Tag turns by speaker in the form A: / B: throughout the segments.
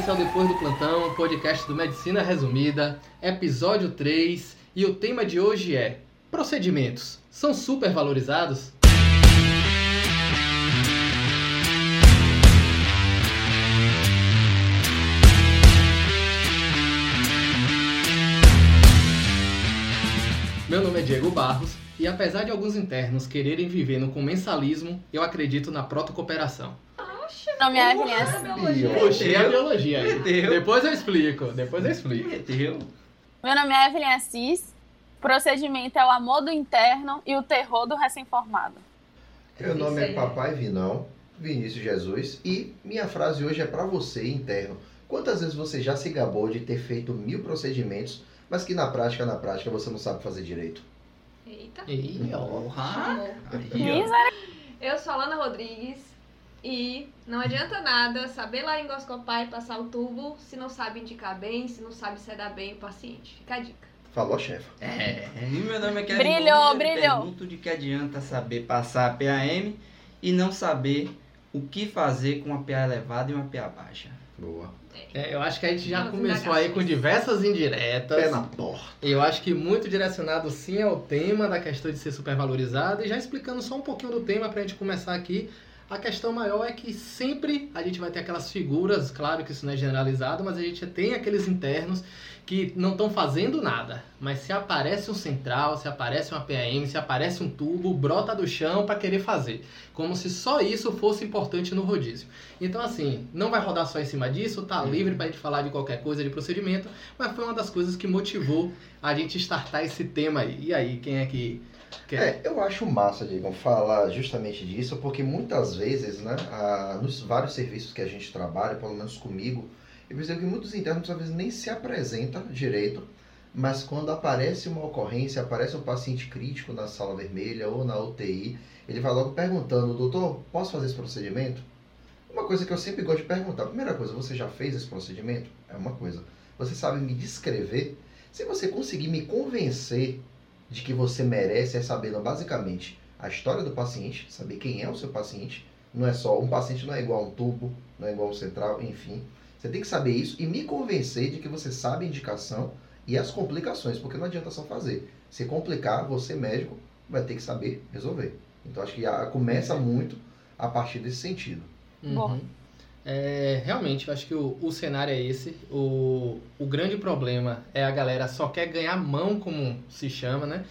A: esse é o Depois do Plantão, podcast do Medicina Resumida, episódio 3, e o tema de hoje é Procedimentos são super valorizados? Meu nome é Diego Barros e apesar de alguns internos quererem viver no comensalismo, eu acredito na protocooperação.
B: Meu nome é Evelyn
A: Puxei a biologia aí. Depois eu explico, depois eu explico.
B: Meu nome é Evelyn Assis. Procedimento é o amor do interno e o terror do recém-formado.
C: Meu nome é Papai Vinão, Vinícius Jesus, e minha frase hoje é para você, interno. Quantas vezes você já se gabou de ter feito mil procedimentos, mas que na prática, na prática, você não sabe fazer direito?
D: Eita. Chamou.
B: Misericórdia.
D: Eu sou a Lana Rodrigues e não adianta nada saber lá endoscopar e passar o tubo se não sabe indicar bem, se não sabe sedar bem o paciente. Fica a dica.
C: Falou, chefe.
E: É, e meu nome é Kevin
B: Brilhou,
E: eu
B: brilhou.
E: Pergunto de que adianta saber passar a PAM e não saber o que fazer com uma PA elevada e uma PA baixa.
C: Boa.
A: É, eu acho que a gente já
D: Nossa,
A: começou aí com diversas indiretas.
C: Pé na porta.
A: Eu acho que muito direcionado sim ao tema da questão de ser supervalorizado e já explicando só um pouquinho do tema pra gente começar aqui. A questão maior é que sempre a gente vai ter aquelas figuras, claro que isso não é generalizado, mas a gente tem aqueles internos que não estão fazendo nada. Mas se aparece um central, se aparece uma PAM, se aparece um tubo, brota do chão para querer fazer. Como se só isso fosse importante no rodízio. Então, assim, não vai rodar só em cima disso, tá livre pra gente falar de qualquer coisa de procedimento, mas foi uma das coisas que motivou a gente startar esse tema aí. E aí, quem é que?
C: É, eu acho massa, Diego, falar justamente disso, porque muitas vezes, né, a- nos vários serviços que a gente trabalha, pelo menos comigo, eu percebo que muitos internos às vezes nem se apresentam direito, mas quando aparece uma ocorrência, aparece um paciente crítico na sala vermelha ou na UTI, ele vai logo perguntando, doutor, posso fazer esse procedimento? Uma coisa que eu sempre gosto de perguntar, primeira coisa, você já fez esse procedimento? É uma coisa. Você sabe me descrever? Se você conseguir me convencer de que você merece é sabendo basicamente a história do paciente, saber quem é o seu paciente. Não é só um paciente não é igual a um tubo, não é igual a um central, enfim. Você tem que saber isso e me convencer de que você sabe a indicação e as complicações, porque não adianta só fazer. Se complicar, você médico vai ter que saber resolver. Então acho que a- começa muito a partir desse sentido.
A: Uhum. É, realmente, eu acho que o, o cenário é esse. O, o grande problema é a galera só quer ganhar mão, como se chama, né?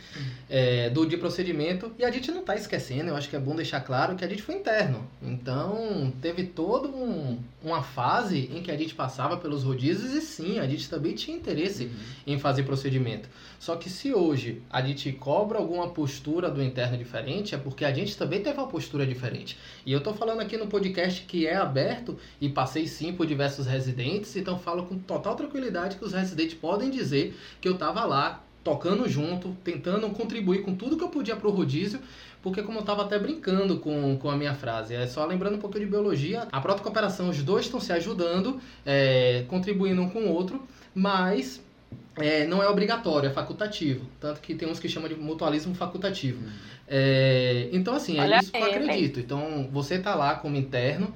A: É, do de procedimento. E a gente não tá esquecendo, eu acho que é bom deixar claro que a gente foi interno. Então, teve toda um, uma fase em que a gente passava pelos rodízios e sim, a gente também tinha interesse em fazer procedimento. Só que se hoje a gente cobra alguma postura do interno diferente, é porque a gente também teve uma postura diferente. E eu tô falando aqui no podcast que é aberto e passei sim por diversos residentes, então falo com total tranquilidade que os residentes podem dizer que eu tava lá tocando junto, tentando contribuir com tudo que eu podia pro rodízio, porque como eu tava até brincando com, com a minha frase, é só lembrando um pouquinho de biologia, a protocooperação, os dois estão se ajudando, é, contribuindo um com o outro, mas é, não é obrigatório, é facultativo. Tanto que tem uns que chamam de mutualismo facultativo. É, então, assim, é
B: Olha
A: isso que eu acredito. Então, você tá lá como interno,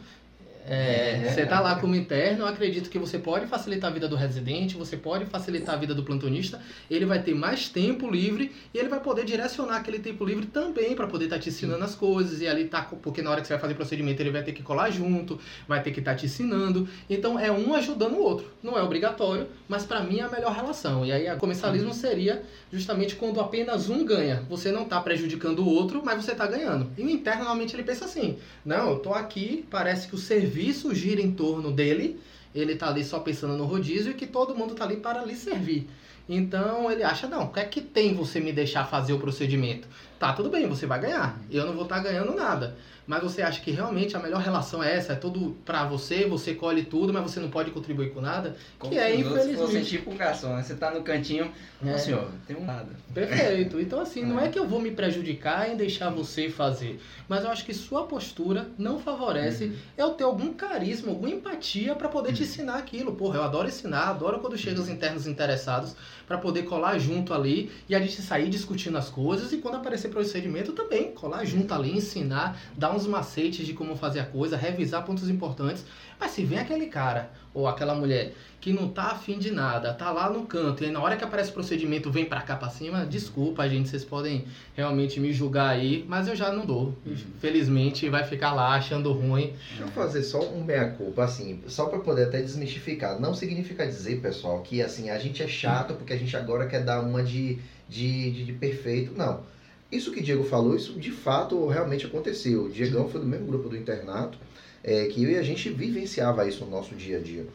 A: é, você tá lá como interno, eu acredito que você pode facilitar a vida do residente, você pode facilitar a vida do plantonista, ele vai ter mais tempo livre e ele vai poder direcionar aquele tempo livre também para poder estar te ensinando as coisas e ali tá, porque na hora que você vai fazer procedimento ele vai ter que colar junto, vai ter que estar te ensinando. Então é um ajudando o outro. Não é obrigatório, mas para mim é a melhor relação. E aí a comensalismo seria justamente quando apenas um ganha. Você não tá prejudicando o outro, mas você tá ganhando. E o interno normalmente ele pensa assim: "Não, eu tô aqui, parece que o serviço gira em torno dele, ele tá ali só pensando no rodízio e que todo mundo tá ali para lhe servir". Então ele acha, não, o que é que tem você me deixar fazer o procedimento? Tá, tudo bem, você vai ganhar. Eu não vou estar ganhando nada. Mas você acha que realmente a melhor relação é essa? É tudo pra você, você colhe tudo, mas você não pode contribuir com nada?
E: Como
A: que é, infelizmente.
E: tipo um garçom, né? Você tá no cantinho,
A: É.
E: senhor, tem um nada.
A: Perfeito. Então, assim, não é que eu vou me prejudicar em deixar você fazer, mas eu acho que sua postura não favorece eu ter algum carisma, alguma empatia pra poder te ensinar aquilo. Porra, eu adoro ensinar, adoro quando chegam os internos interessados pra poder colar junto ali e a gente sair discutindo as coisas e quando aparecer procedimento também, colar junto ali, ensinar, dar uns macetes de como fazer a coisa, revisar pontos importantes. Mas se vem aquele cara ou aquela mulher que não tá afim de nada, tá lá no canto, e aí na hora que aparece o procedimento vem pra cá pra cima, desculpa, gente, vocês podem realmente me julgar aí, mas eu já não dou. Infelizmente vai ficar lá achando ruim.
C: Deixa eu fazer só um meia-culpa, assim, só para poder até desmistificar. Não significa dizer, pessoal, que assim, a gente é chato porque a gente agora quer dar uma de, de, de, de perfeito. Não. Isso que Diego falou, isso de fato realmente aconteceu. O Diegão foi do mesmo grupo do internato, é, que eu e a gente vivenciava isso no nosso dia a dia.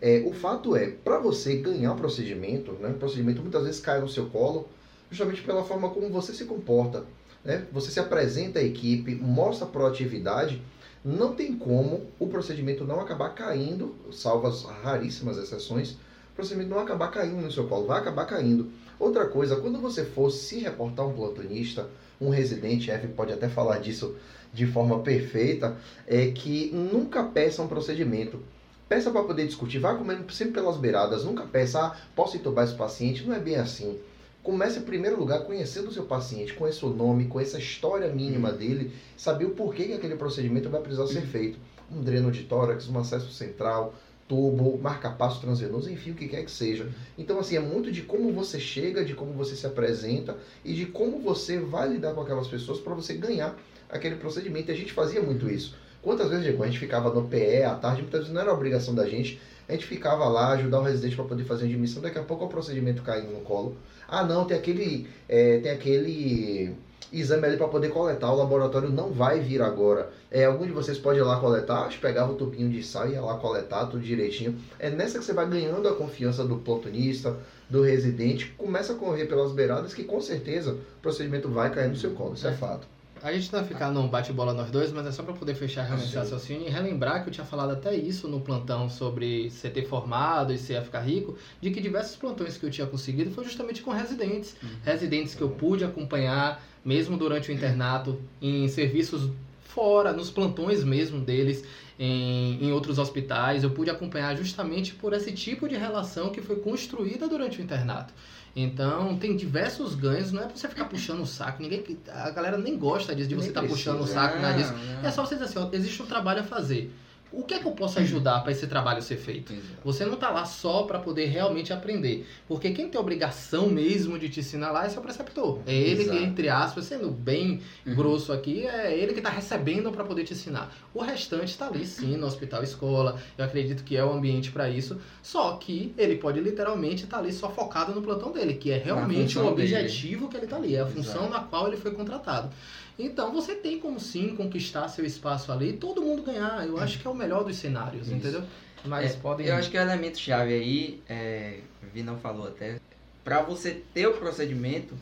C: É, o fato é, para você ganhar um procedimento, né, o procedimento muitas vezes cai no seu colo, justamente pela forma como você se comporta. Né? Você se apresenta à equipe, mostra proatividade, não tem como o procedimento não acabar caindo, salvo as raríssimas exceções, o procedimento não acabar caindo no seu colo, vai acabar caindo. Outra coisa, quando você for se reportar um plantonista, um residente, F pode até falar disso de forma perfeita, é que nunca peça um procedimento. Peça para poder discutir, vai comendo sempre pelas beiradas, nunca peça, ah, posso entubar esse paciente, não é bem assim. Comece em primeiro lugar conhecendo o seu paciente, conheça o nome, conheça a história mínima dele, saber o porquê que aquele procedimento vai precisar ser feito. Um dreno de tórax, um acesso central, tubo, marca-passo transvenoso, enfim, o que quer que seja. Então, assim, é muito de como você chega, de como você se apresenta e de como você vai lidar com aquelas pessoas para você ganhar aquele procedimento. E a gente fazia muito isso. Quantas vezes, Diego, a gente ficava no PE à tarde, muitas vezes não era obrigação da gente, a gente ficava lá, ajudar o residente para poder fazer a admissão, daqui a pouco o procedimento caindo no colo. Ah, não, tem aquele, é, tem aquele exame ali para poder coletar, o laboratório não vai vir agora. É, algum de vocês pode ir lá coletar, pegava o tubinho de sal e ia lá coletar tudo direitinho. É nessa que você vai ganhando a confiança do plantonista, do residente, começa a correr pelas beiradas que com certeza o procedimento vai cair no seu colo, isso é fato.
A: A gente não vai ficar num bate-bola nós dois, mas é só para poder fechar realmente o raciocínio e relembrar que eu tinha falado até isso no plantão sobre você ter formado e você ia ficar rico, de que diversos plantões que eu tinha conseguido foi justamente com residentes. Residentes que eu pude acompanhar, mesmo durante o internato, em serviços fora, nos plantões mesmo deles, em, em outros hospitais. Eu pude acompanhar justamente por esse tipo de relação que foi construída durante o internato. Então, tem diversos ganhos, não é pra você ficar puxando o saco, ninguém, a galera nem gosta disso, de você estar
C: precisa.
A: puxando o saco, nada disso.
E: Não,
A: É só você dizer assim, ó, existe um trabalho a fazer. O que é que eu posso ajudar para esse trabalho ser feito?
E: Exato.
A: Você não tá lá só para poder realmente aprender. Porque quem tem obrigação mesmo de te ensinar lá é seu preceptor. É ele
E: Exato.
A: que, entre aspas, sendo bem
E: Uhum.
A: grosso aqui, é ele que tá recebendo para poder te ensinar. O restante está ali sim, no hospital escola. Eu acredito que é o ambiente para isso. Só que ele pode literalmente estar ali só focado no plantão dele, que é realmente o
E: função dele.
A: objetivo que ele tá ali, é a função
E: Exato.
A: na qual ele foi contratado. Então você tem como sim conquistar seu espaço ali e todo mundo ganhar. Eu acho que é o melhor dos cenários,
E: Isso.
A: entendeu? Mas
E: É,
A: podem.
E: Eu acho que o elemento chave aí, é, o Vi não falou até, para você ter o procedimento,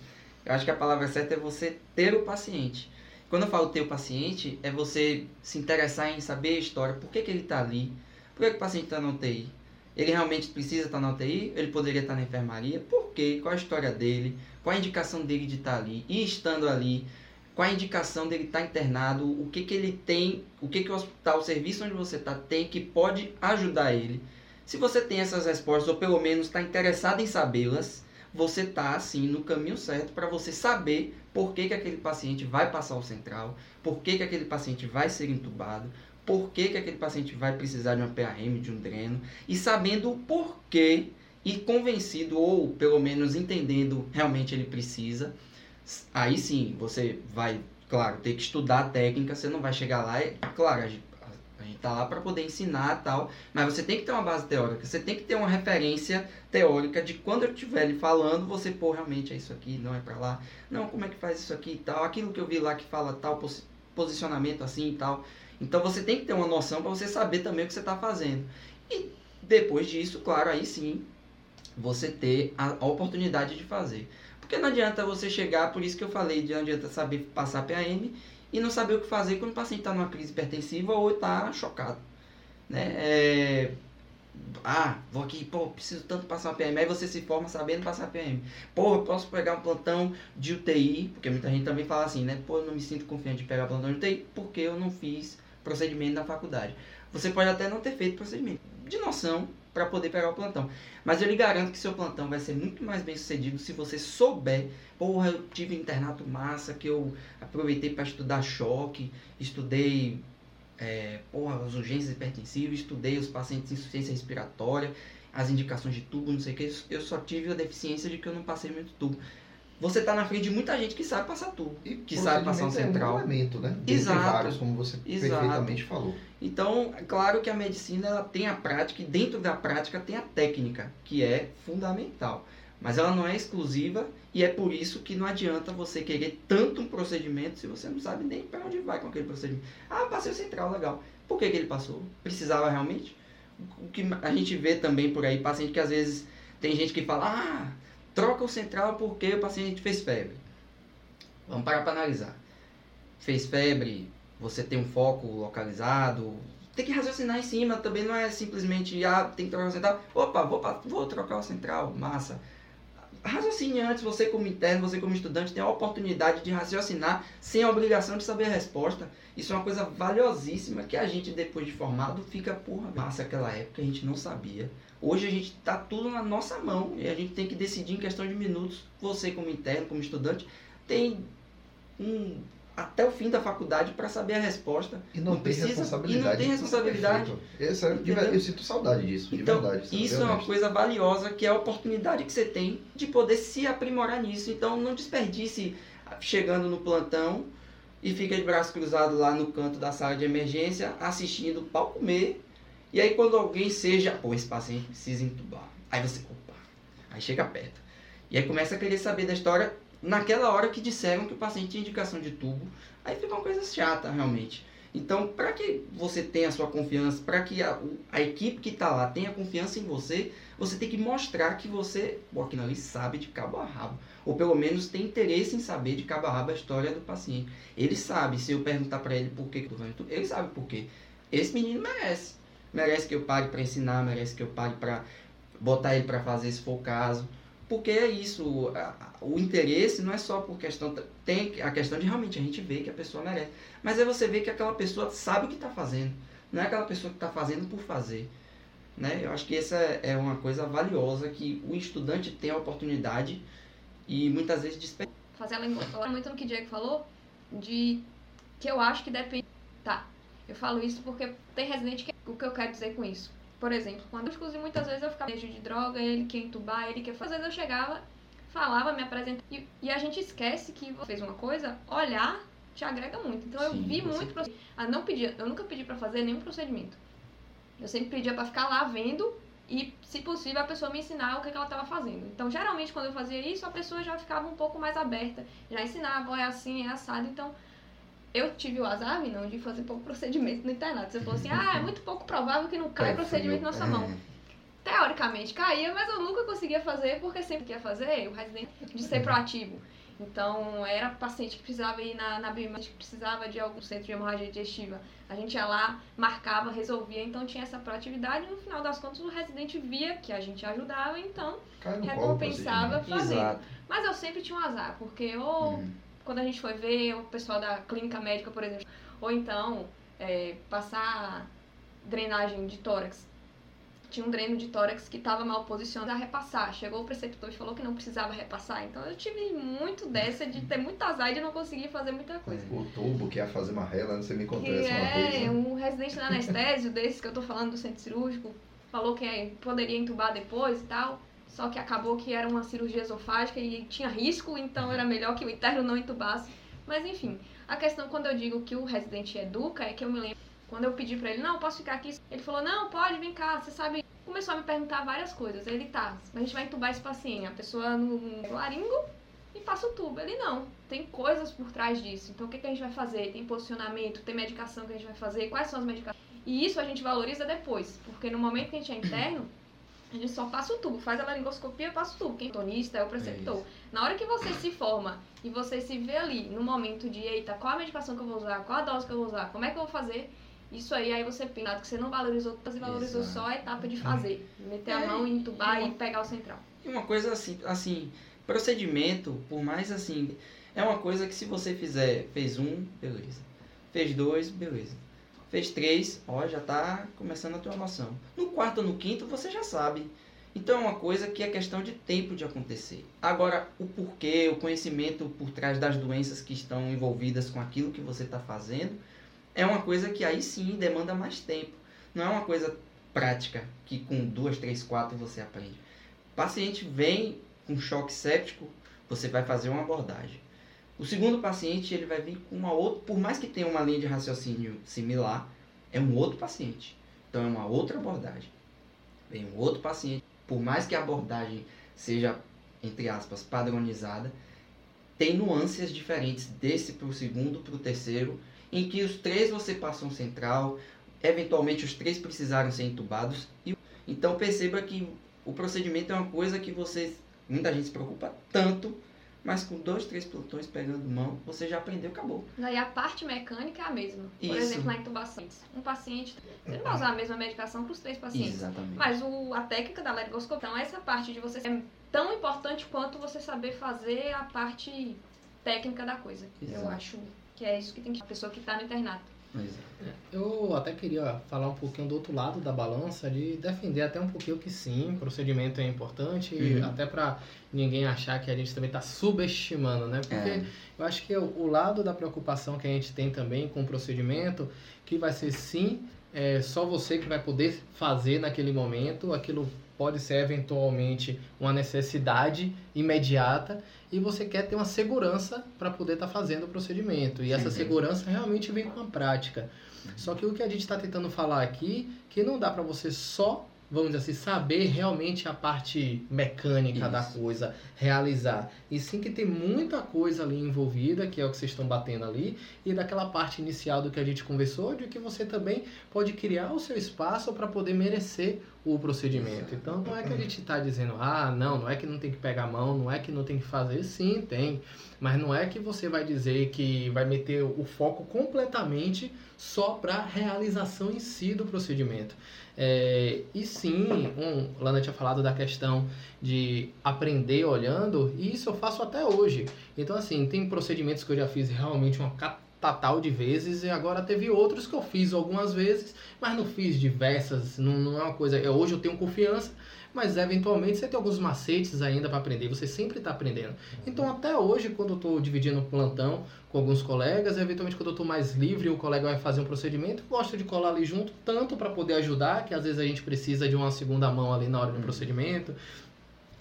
E: eu acho que a palavra certa é você ter o paciente. Quando eu falo ter o paciente, é você se interessar em saber a história, por que, que ele está ali, por que, que o paciente está na UTI. Ele realmente precisa estar na UTI? Ele poderia estar na enfermaria? Por quê? Qual a história dele? Qual a indicação dele de estar ali? E estando ali, qual a indicação dele estar internado? O que, que ele tem? O que, que o hospital, o serviço onde você está, tem que pode ajudar ele? Se você tem essas respostas, ou pelo menos está interessado em sabê-las, você está assim no caminho certo para você saber por que, que aquele paciente vai passar o central, por que, que aquele paciente vai ser entubado, por que, que aquele paciente vai precisar de uma PRM, de um dreno, e sabendo o porquê e convencido, ou pelo menos entendendo realmente ele precisa, aí sim você vai, claro, ter que estudar a técnica, você não vai chegar lá e, claro, a gente, a gente tá lá para poder ensinar tal, mas você tem que ter uma base teórica, você tem que ter uma referência teórica de quando eu estiver lhe falando, você, pô, realmente é isso aqui, não é para lá, não, como é que faz isso aqui e tal, aquilo que eu vi lá que fala tal posi- posicionamento assim e tal. Então você tem que ter uma noção para você saber também o que você está fazendo. E depois disso, claro, aí sim, você ter a oportunidade de fazer. Porque não adianta você chegar, por isso que eu falei, de não adianta saber passar PAM e não saber o que fazer quando o paciente está numa crise hipertensiva ou está chocado. Né? É, Ah, vou aqui, pô, preciso tanto passar PM. Aí você se forma sabendo passar PM. Pô, eu posso pegar um plantão de UTI, porque muita gente também fala assim, né? Pô, eu não me sinto confiante de pegar plantão de UTI porque eu não fiz procedimento na faculdade. Você pode até não ter feito procedimento de noção para poder pegar o plantão. Mas eu lhe garanto que seu plantão vai ser muito mais bem sucedido se você souber. Porra, eu tive internato massa, que eu aproveitei para estudar choque, estudei é, porra, as urgências hipertensivas, estudei os pacientes de insuficiência respiratória, as indicações de tubo, não sei o que. Eu só tive a deficiência de que eu não passei muito tubo. Você está na frente de muita gente que sabe passar tubo,
C: E
E: que sabe passar um central.
C: É um elemento, né? Dentre
E: Exato.
C: vários, como você
E: Exato.
C: perfeitamente falou.
E: Então, é claro que a medicina ela tem a prática e dentro da prática tem a técnica, que é fundamental. Mas ela não é exclusiva e é por isso que não adianta você querer tanto um procedimento se você não sabe nem para onde vai com aquele procedimento. Ah, passei o central, legal. Por que, que ele passou? Precisava realmente? O que a gente vê também por aí, paciente que às vezes tem gente que fala, ah, troca o central porque o paciente fez febre. Vamos parar para analisar. Fez febre, você tem um foco localizado, tem que raciocinar em cima, também não é simplesmente, ah, tem que trocar o central, opa, vou, vou trocar o central, massa. Raciocine antes, você como interno, você como estudante, tem a oportunidade de raciocinar sem a obrigação de saber a resposta. Isso é uma coisa valiosíssima que a gente, depois de formado, fica, porra, massa, aquela época a gente não sabia. Hoje a gente tá tudo na nossa mão e a gente tem que decidir em questão de minutos. Você como interno, como estudante, tem um até o fim da faculdade para saber a resposta.
C: E não,
E: Não
C: tem
E: precisa-
C: responsabilidade.
E: e não tem responsabilidade.
C: Esse é- eu sinto saudade disso, de
E: Então,
C: verdade.
E: isso é uma coisa valiosa, que é a oportunidade que você tem de poder se aprimorar nisso. Então, não desperdice chegando no plantão e fica de braço cruzado lá no canto da sala de emergência, assistindo o pau comer. E aí, quando alguém seja, pô, esse paciente precisa entubar. Aí você, opa, aí chega perto. E aí começa a querer saber da história naquela hora que disseram que o paciente tinha indicação de tubo. Aí fica uma coisa chata, realmente. Então, para que você tenha a sua confiança, para que a, o- a equipe que está lá tenha confiança em você, você tem que mostrar que você, pô, aquilo ali sabe de cabo a rabo. Ou pelo menos tem interesse em saber de cabo a rabo a história do paciente. Ele sabe, se eu perguntar para ele por que ele sabe por quê. Esse menino merece. Merece que eu pare para ensinar, merece que eu pare para botar ele para fazer se for o caso. Porque é isso, o interesse não é só por questão. Tem a questão de realmente a gente ver que a pessoa merece. Mas é você ver que aquela pessoa sabe o que está fazendo. Não é aquela pessoa que está fazendo por fazer. Né? Eu acho que essa é uma coisa valiosa que o estudante tem a oportunidade e muitas vezes desperdiça.
D: fazer ela muito no que o Diego falou, de que eu acho que depende. Tá, eu falo isso porque tem residente que. O que eu quero dizer com isso? Por exemplo, quando eu excluí muitas vezes eu ficava de droga, ele quer entubar, ele quer fazer. Às vezes eu chegava, falava, me apresentava. E, e a gente esquece que você fez uma coisa, olhar te agrega muito. Então eu
E: Sim,
D: vi
E: com
D: muito. proce- Ah, não pedia, eu nunca pedi pra fazer nenhum procedimento. Eu sempre pedia pra ficar lá vendo e, se possível, a pessoa me ensinar o que, que ela estava fazendo. Então, geralmente, quando eu fazia isso, a pessoa já ficava um pouco mais aberta, já ensinava, é assim, é assado. Então, eu tive o azar, não, de fazer pouco procedimento no internato. Você falou assim, ah, é muito pouco provável que não caia
C: Pé
D: procedimento na nossa mão.
C: É.
D: Teoricamente caía, mas eu nunca conseguia fazer, porque sempre queria fazer o residente de ser proativo. Então, era paciente que precisava ir na, na bioimagem, que precisava de algum centro de hemorragia digestiva. A gente ia lá, marcava, resolvia, então tinha essa proatividade. E no final das contas, o residente via que a gente ajudava, então recompensava fazendo.
E: Exato.
D: Mas eu sempre tinha um azar, porque ou
C: Hum.
D: Quando a gente foi ver o pessoal da clínica médica, por exemplo, ou então é, passar drenagem de tórax. Tinha um dreno de tórax que estava mal posicionado a repassar. Chegou o preceptor e falou que não precisava repassar. Então eu tive muito dessa de ter muito azar e de não conseguir fazer muita coisa.
C: O tubo que ia fazer marrela, você me contou essa uma vez.
D: é
C: né?
D: um residente da anestésio, desse que eu tô falando do centro cirúrgico, falou que é, poderia entubar depois e tal. Só que acabou que era uma cirurgia esofágica e tinha risco, então era melhor que o interno não entubasse. Mas enfim, a questão quando eu digo que o residente educa é que eu me lembro quando eu pedi pra ele, não, posso ficar aqui? Ele falou, não, pode, vem cá, você sabe. Começou a me perguntar várias coisas. Ele tá, a gente vai entubar esse paciente, a pessoa no, no laringo e passa o tubo. Ele não, tem coisas por trás disso. Então o que, que a gente vai fazer? Tem posicionamento, tem medicação que a gente vai fazer, quais são as medicações? E isso a gente valoriza depois, porque no momento que a gente é interno, a gente só passa o tubo, faz a laringoscopia, passa o tubo. Quem é tonista é o preceptor. Na hora que você se forma e você se vê ali no momento de, eita, qual a medicação que eu vou usar, qual a dose que eu vou usar, como é que eu vou fazer, isso aí, aí você pensa que você não valorizou todas e valorizou
C: Exato.
D: só a etapa de fazer. Meter a
E: É,
D: mão, entubar
E: e-
D: e pegar o central.
E: E uma coisa assim, assim, procedimento, por mais assim, é uma coisa que se você fizer, fez um, beleza. Fez dois, beleza. Fez três, ó, já tá começando a ter uma noção. No quarto ou no quinto, você já sabe. Então é uma coisa que é questão de tempo de acontecer. Agora, o porquê, o conhecimento por trás das doenças que estão envolvidas com aquilo que você está fazendo, é uma coisa que aí sim demanda mais tempo. Não é uma coisa prática que com duas, três, quatro você aprende. O paciente vem com choque séptico, você vai fazer uma abordagem. O segundo paciente ele vai vir com uma outra, por mais que tenha uma linha de raciocínio similar, é um outro paciente. Então é uma outra abordagem. Vem um outro paciente, por mais que a abordagem seja entre aspas padronizada, tem nuances diferentes desse para o segundo para o terceiro, em que os três você passa um central, eventualmente os três precisaram ser entubados. E, então perceba que o procedimento é uma coisa que você, muita gente se preocupa tanto, mas com dois, três plantões pegando mão, você já aprendeu, acabou.
D: Daí a parte mecânica é a mesma. Por
E: Isso.
D: exemplo, na intubação. Um paciente, você não vai usar a mesma medicação para os três pacientes.
E: Exatamente.
D: Mas o, a técnica da laringoscopia, então essa parte de você é tão importante quanto você saber fazer a parte técnica da coisa. Eu
E: Exato.
D: acho que é isso que tem que a pessoa que está no internato.
E: Exato.
A: Eu até queria falar um pouquinho do outro lado da balança, de defender até um pouquinho que sim, procedimento é importante,
E: Uhum.
A: até para ninguém achar que a gente também está subestimando, né? Porque
E: É.
A: eu acho que o, o lado da preocupação que a gente tem também com o procedimento, que vai ser sim, é só você que vai poder fazer naquele momento, aquilo pode ser eventualmente uma necessidade imediata e você quer ter uma segurança para poder estar fazendo o procedimento. E essa
E: Sim.
A: segurança realmente vem com a prática. Só que o que a gente está tentando falar aqui, que não dá para você só, vamos dizer assim, saber realmente a parte mecânica da
E: Isso.
A: coisa, realizar. E sim que tem muita coisa ali envolvida, que é o que vocês estão batendo ali, e daquela parte inicial do que a gente conversou, de que você também pode criar o seu espaço para poder merecer o procedimento. Então não é que a gente está dizendo, ah, não, não é que não tem que pegar a mão, não é que não tem que fazer, sim, tem. Mas não é que você vai dizer que vai meter o foco completamente só para a realização em si do procedimento. É, e sim, um, Lana tinha falado da questão de aprender olhando, e isso eu faço até hoje. Então, assim, tem procedimentos que eu já fiz realmente uma catatal de vezes, e agora teve outros que eu fiz algumas vezes, mas não fiz diversas, não, não é uma coisa. eu- hoje eu tenho confiança, mas eventualmente você tem alguns macetes ainda para aprender, você sempre está aprendendo. Então, até hoje, quando eu estou dividindo plantão com alguns colegas, eventualmente quando eu estou mais livre o colega vai fazer um procedimento, gosto de colar ali junto, tanto para poder ajudar, que às vezes a gente precisa de uma segunda mão ali na hora do procedimento.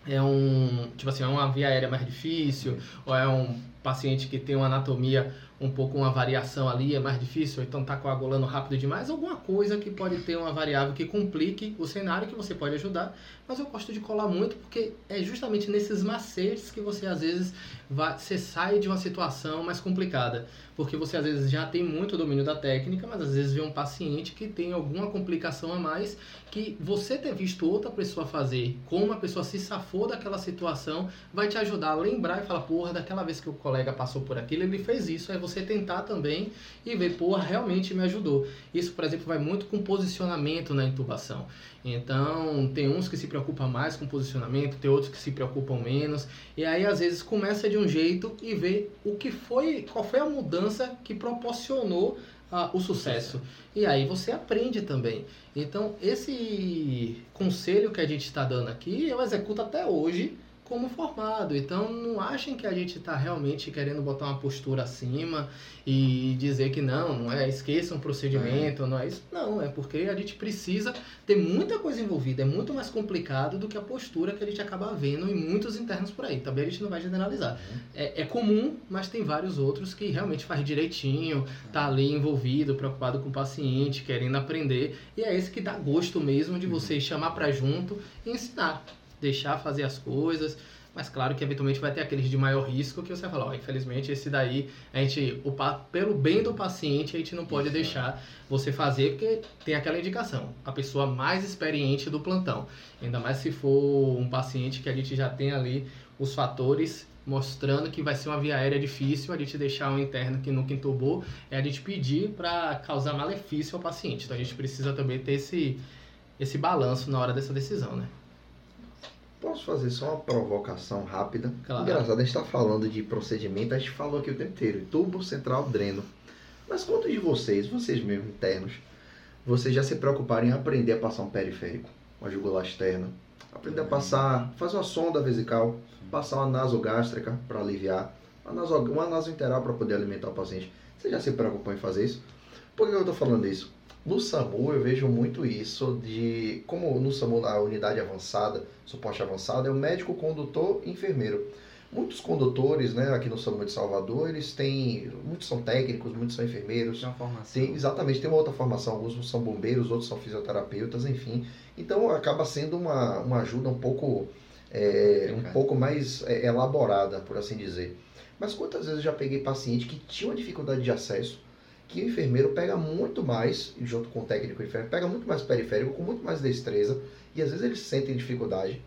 A: É um, tipo assim, é uma via aérea mais difícil, ou é um paciente que tem uma anatomia um pouco uma variação ali, é mais difícil, ou então tá coagulando rápido demais, alguma coisa que pode ter uma variável que complique o cenário que você pode ajudar, mas eu gosto de colar muito porque é justamente nesses macetes que você às vezes vai, você sai de uma situação mais complicada, porque você às vezes já tem muito domínio da técnica, mas às vezes vê um paciente que tem alguma complicação a mais que você ter visto outra pessoa fazer, como a pessoa se safou daquela situação, vai te ajudar a lembrar e falar, porra, daquela vez que o colega passou por aquilo, ele fez isso, aí você tentar também e ver, porra, realmente me ajudou. Isso, por exemplo, vai muito com posicionamento na intubação. Então, tem uns que se preocupam mais com posicionamento, tem outros que se preocupam menos. E aí, às vezes, começa de um jeito e vê o que foi, qual foi a mudança que proporcionou ah, o sucesso. E aí você aprende também. Então, esse conselho que a gente está dando aqui, eu executo até hoje como formado. Então, não achem que a gente está realmente querendo botar uma postura acima e dizer que não, não é, esqueçam o procedimento, não é isso. Não, é porque a gente precisa ter muita coisa envolvida, é muito mais complicado do que a postura que a gente acaba vendo em muitos internos por aí. Também a gente não vai generalizar. É, é comum, mas tem vários outros que realmente faz direitinho, tá ali envolvido, preocupado com o paciente, querendo aprender. E é esse que dá gosto mesmo de você chamar para junto e ensinar, deixar fazer as coisas. Mas claro que eventualmente vai ter aqueles de maior risco que você vai falar, ó, infelizmente esse daí, a gente, o, pelo bem do paciente, a gente não pode
E: Isso.
A: deixar você fazer, porque tem aquela indicação, a pessoa mais experiente do plantão. Ainda mais se for um paciente que a gente já tem ali os fatores mostrando que vai ser uma via aérea difícil, a gente deixar um interno que nunca entubou, é a gente pedir para causar malefício ao paciente. Então a gente precisa também ter esse, esse balanço na hora dessa decisão, né?
C: Posso fazer só uma provocação rápida?
A: Claro.
C: Engraçado, a gente está falando de procedimento, a gente falou aqui o tempo inteiro, tubo central dreno. Mas quantos de vocês, vocês mesmos internos, vocês já se preocuparam em aprender a passar um periférico, uma jugular externa, aprender a passar, fazer uma sonda vesical, passar uma nasogástrica para aliviar, uma, naso, uma nasointeral para poder alimentar o paciente. Você já se preocupou em fazer isso? Por que eu estou falando isso? No SAMU eu vejo muito isso de como no SAMU a unidade avançada, suporte avançado é o médico, condutor, enfermeiro. Muitos condutores, né, aqui no SAMU de Salvador, eles têm, muitos são técnicos, muitos são enfermeiros.
E: Tem uma formação.
C: Tem, exatamente, tem uma outra formação, alguns são bombeiros, outros são fisioterapeutas, enfim. Então acaba sendo uma, uma ajuda um pouco é, um pouco mais é, elaborada, por assim dizer. Mas quantas vezes eu já peguei paciente que tinha uma dificuldade de acesso, que o enfermeiro pega muito mais, junto com o técnico enfermeiro, pega muito mais periférico, com muito mais destreza, e às vezes eles sentem dificuldade.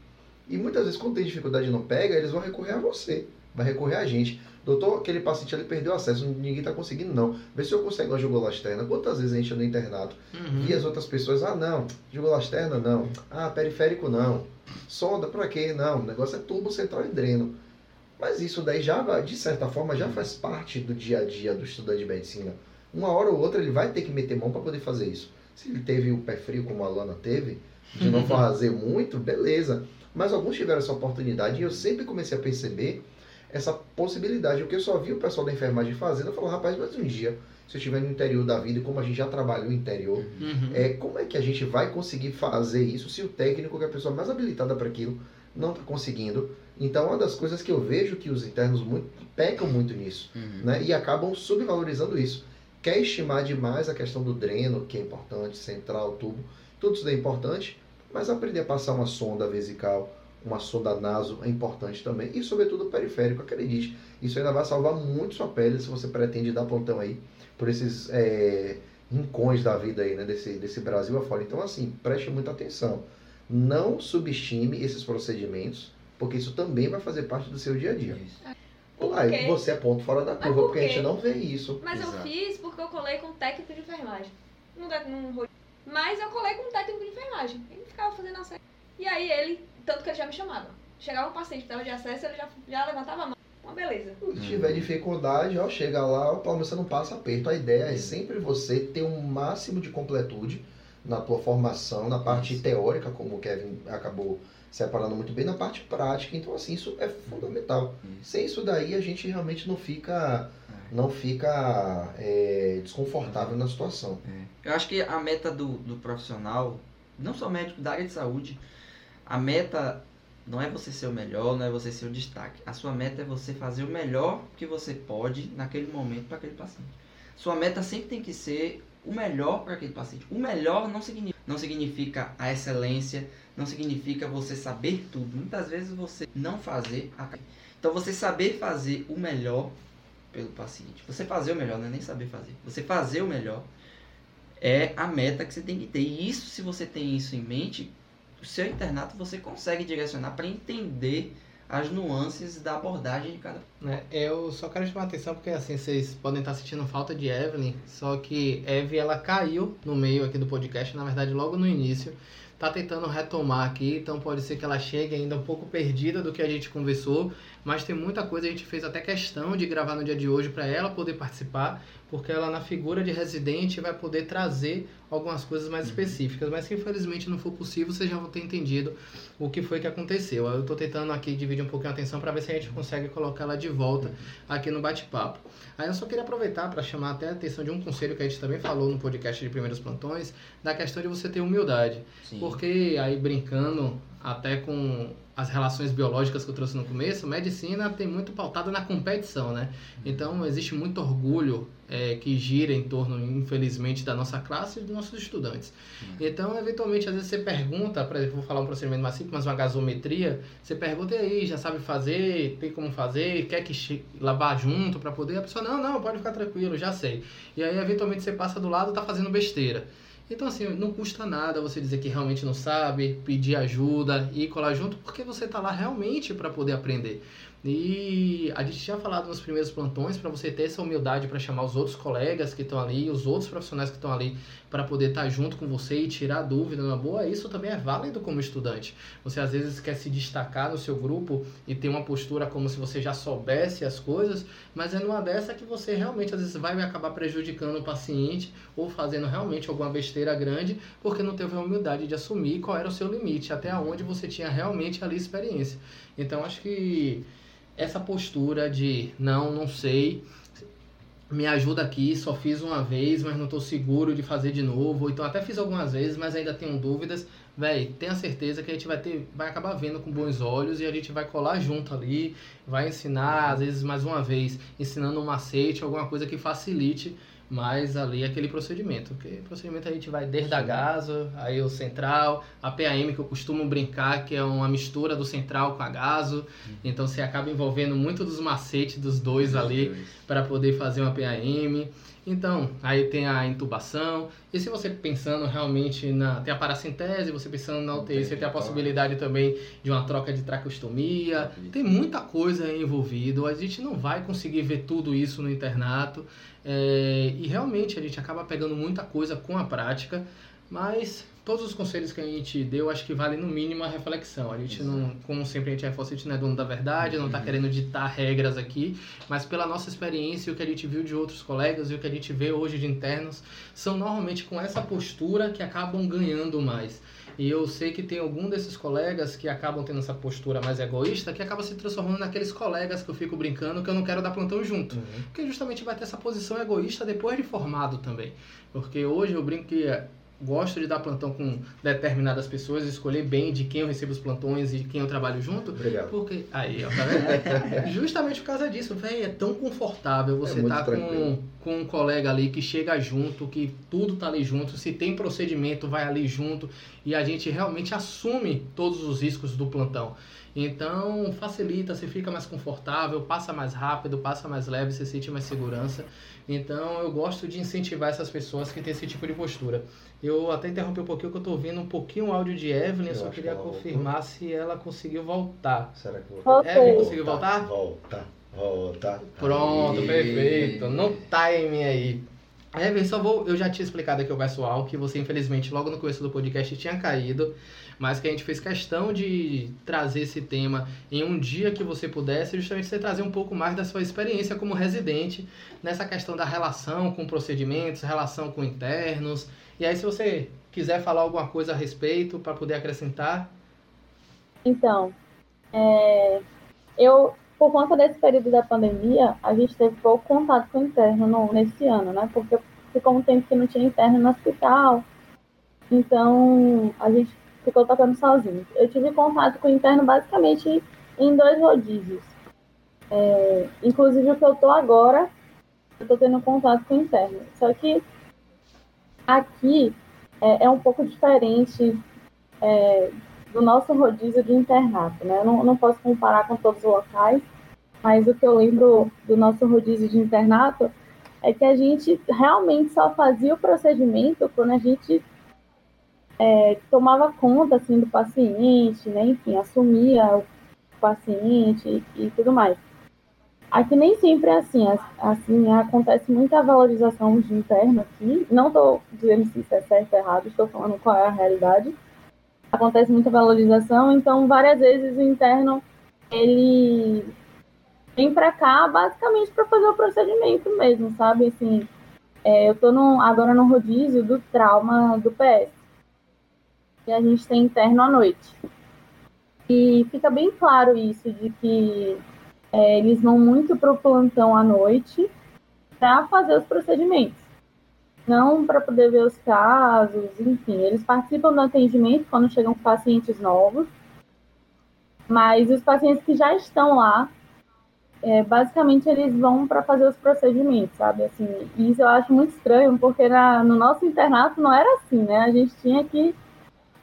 C: E muitas vezes, quando tem dificuldade e não pega, eles vão recorrer a você, vai recorrer a gente. Doutor, aquele paciente ele perdeu acesso, ninguém está conseguindo, não. Vê se eu consigo uma jugular externa. Quantas vezes a gente no internato
A: Uhum.
C: via as outras pessoas, ah, não, jugular externa não, ah, periférico não, sonda pra quê? Não, o negócio é tubo central e dreno. Mas isso daí já, de certa forma, já faz parte do dia a dia do estudante de medicina. Uma hora ou outra ele vai ter que meter mão para poder fazer isso. Se ele teve o pé frio, como a Lana teve, de não fazer muito, beleza. Mas alguns tiveram essa oportunidade e eu sempre comecei a perceber essa possibilidade. O que eu só vi o pessoal da enfermagem fazendo, eu falo, rapaz, mas um dia, se eu estiver no interior da vida, e como a gente já trabalhou no interior,
A: Uhum.
C: é, como é que a gente vai conseguir fazer isso se o técnico, que é a pessoa mais habilitada para aquilo, não está conseguindo? Então, uma das coisas que eu vejo que os internos muito, pecam muito nisso,
E: Uhum.
C: né? E acabam subvalorizando isso. Quer estimar demais a questão do dreno, que é importante, central, tubo, tudo isso é importante, mas aprender a passar uma sonda vesical, uma sonda naso é importante também, e sobretudo o periférico, acredite, isso ainda vai salvar muito sua pele se você pretende dar plantão aí por esses é, rincões da vida aí, né, desse, desse Brasil afora. Então, assim, preste muita atenção. Não subestime esses procedimentos, porque isso também vai fazer parte do seu dia a dia.
E: Isso.
C: Aí
D: Porque-
C: você é ponto fora da curva,
D: por
C: porque a gente não vê isso.
D: Mas eu
E: Exato.
D: fiz porque eu colei com técnico de enfermagem. Não, dá- não Mas eu colei com técnico de enfermagem. Ele ficava fazendo acesso. E aí ele, tanto que ele já me chamava. Chegava um paciente que estava de acesso, ele já, já levantava a mão. Uma beleza.
C: Se tiver dificuldade, ó, chega lá, ó, pelo menos você não passa aperto. A ideia é sempre você ter um máximo de completude na tua formação, na parte teórica, como o Kevin acabou separando muito bem, na parte prática. Então, assim, isso é fundamental. Sem isso daí, a gente realmente não fica, não fica é, desconfortável na situação.
E: Eu acho que a meta do, do profissional, não só médico da área de saúde, a meta não é você ser o melhor, não é você ser o destaque. A sua meta é você fazer o melhor que você pode naquele momento para aquele paciente. Sua meta sempre tem que ser o melhor para aquele paciente. O melhor não significa, não significa a excelência, não significa você saber tudo. Muitas vezes você não fazer. A... Então você saber fazer o melhor pelo paciente. Você fazer o melhor, não é nem saber fazer. Você fazer o melhor é a meta que você tem que ter. E isso, se você tem isso em mente, o seu internato você consegue direcionar para entender as nuances da abordagem de cada
A: né? Eu só quero chamar a atenção porque assim, vocês podem estar sentindo falta de Evelyn, só que Eve ela caiu no meio aqui do podcast, na verdade logo no início. Tá tentando retomar aqui, então pode ser que ela chegue ainda um pouco perdida do que a gente conversou, mas tem muita coisa a gente fez até questão de gravar no dia de hoje para ela poder participar, porque ela na figura de residente vai poder trazer algumas coisas mais
E: Uhum.
A: específicas, mas se infelizmente não for possível, vocês já vão ter entendido o que foi que aconteceu. Eu estou tentando aqui dividir um pouquinho a atenção para ver se a gente consegue colocar ela de volta aqui no bate-papo. Aí eu só queria aproveitar para chamar até a atenção de um conselho que a gente também falou no podcast de primeiros plantões, da questão de você ter humildade.
E: Sim.
A: Porque aí brincando até com as relações biológicas que eu trouxe no começo, medicina tem muito pautada na competição, né? Então existe muito orgulho é, que gira em torno, infelizmente, da nossa classe e dos nossos estudantes. Então, eventualmente, às vezes você pergunta, por exemplo, vou falar um procedimento mais simples, mas uma gasometria, você pergunta e aí, já sabe fazer, tem como fazer, quer que lavar junto para poder? A pessoa, não, não, pode ficar tranquilo, já sei. E aí, eventualmente, você passa do lado e tá fazendo besteira. Então, assim, não custa nada você dizer que realmente não sabe, pedir ajuda e colar junto, porque você tá lá realmente para poder aprender. E a gente tinha falado nos primeiros plantões para você ter essa humildade para chamar os outros colegas que estão ali, os outros profissionais que estão ali para poder estar tá junto com você e tirar dúvida numa boa. Isso também é válido como estudante. Você às vezes quer se destacar no seu grupo e ter uma postura como se você já soubesse as coisas, mas é numa dessa que você realmente às vezes vai acabar prejudicando o paciente ou fazendo realmente alguma besteira grande porque não teve a humildade de assumir qual era o seu limite, até onde você tinha realmente ali experiência. Então acho que essa postura de não, não sei, me ajuda aqui, só fiz uma vez, mas não estou seguro de fazer de novo, ou então até fiz algumas vezes, mas ainda tenho dúvidas, véi, tenha certeza que a gente vai ter, vai acabar vendo com bons olhos e a gente vai colar junto ali, vai ensinar, às vezes mais uma vez, ensinando um macete, alguma coisa que facilite mas ali é aquele procedimento, porque procedimento a gente vai desde a gaso, aí o central, a PAM que eu costumo brincar que é uma mistura do central com a gaso, uhum. então você acaba envolvendo muito dos macetes dos dois ali para poder fazer uma PAM. Então, aí tem a intubação. E se você pensando realmente na. Tem a paracentese, você pensando na UTI, você tem a possibilidade também de uma troca de traqueostomia. Tem muita coisa envolvida. A gente não vai conseguir ver tudo isso no internato. É, e realmente a gente acaba pegando muita coisa com a prática, mas todos os conselhos que a gente deu, acho que vale no mínimo a reflexão. A gente Exato. não, como sempre a gente reforça, a gente não é dono da verdade, não está uhum. querendo ditar regras aqui, mas pela nossa experiência e o que a gente viu de outros colegas e o que a gente vê hoje de internos, são normalmente com essa postura que acabam ganhando mais. E eu sei que tem algum desses colegas que acabam tendo essa postura mais egoísta, que acaba se transformando naqueles colegas que eu fico brincando que eu não quero dar plantão junto. Uhum. Porque justamente vai ter essa posição egoísta depois de formado também. Porque hoje eu brinco que gosto de dar plantão com determinadas pessoas, escolher bem de quem eu recebo os plantões e de quem eu trabalho junto.
C: Obrigado.
A: Porque, aí, ó, tá vendo? Justamente por causa disso, velho, é tão confortável você é tá com, com um colega ali que chega junto, que tudo tá ali junto, se tem procedimento, vai ali junto, e a gente realmente assume todos os riscos do plantão. Então, facilita, você fica mais confortável, passa mais rápido, passa mais leve, você sente mais segurança. Então, eu gosto de incentivar essas pessoas que têm esse tipo de postura. Eu até interrompi um pouquinho, que eu estou ouvindo um pouquinho o áudio de Evelyn, eu só queria que confirmar voltou. se ela conseguiu voltar.
C: Será que voltou?
A: Evelyn, conseguiu voltar?
C: Volta, volta.
A: Pronto, aí. perfeito. No timing aí. Evelyn, só vou. Eu já tinha explicado aqui ao pessoal que você, infelizmente, logo no começo do podcast tinha caído mas que a gente fez questão de trazer esse tema em um dia que você pudesse, justamente você trazer um pouco mais da sua experiência como residente nessa questão da relação com procedimentos, relação com internos. E aí, se você quiser falar alguma coisa a respeito para poder acrescentar.
F: Então, é, eu, por conta desse período da pandemia, a gente teve pouco contato com o interno no, nesse ano, né? Porque ficou um tempo que não tinha interno no hospital. Então, a gente ficou tocando sozinho. Eu tive contato com o interno basicamente em dois rodízios. É, inclusive o que eu tô agora, eu tô tendo contato com o interno. Só que aqui é, é um pouco diferente é, do nosso rodízio de internato, né? Eu não, não posso comparar com todos os locais, mas o que eu lembro do nosso rodízio de internato é que a gente realmente só fazia o procedimento quando a gente é, tomava conta assim do paciente, né? Enfim, assumia o paciente e, tudo mais. Aqui nem sempre é assim, assim acontece muita valorização de interno aqui. Não estou dizendo se isso é certo ou errado, estou falando qual é a realidade. Acontece muita valorização, então várias vezes o interno ele vem para cá basicamente para fazer o procedimento mesmo, sabe? Assim, é, eu estou agora no rodízio do trauma do PS e a gente tem interno à noite. E fica bem claro isso, de que é, eles vão muito para o plantão à noite para fazer os procedimentos. Não para poder ver os casos, enfim, eles participam do atendimento quando chegam pacientes novos, mas os pacientes que já estão lá, é, basicamente eles vão para fazer os procedimentos, sabe? Assim, isso eu acho muito estranho, porque na, no nosso internato não era assim, né? A gente tinha que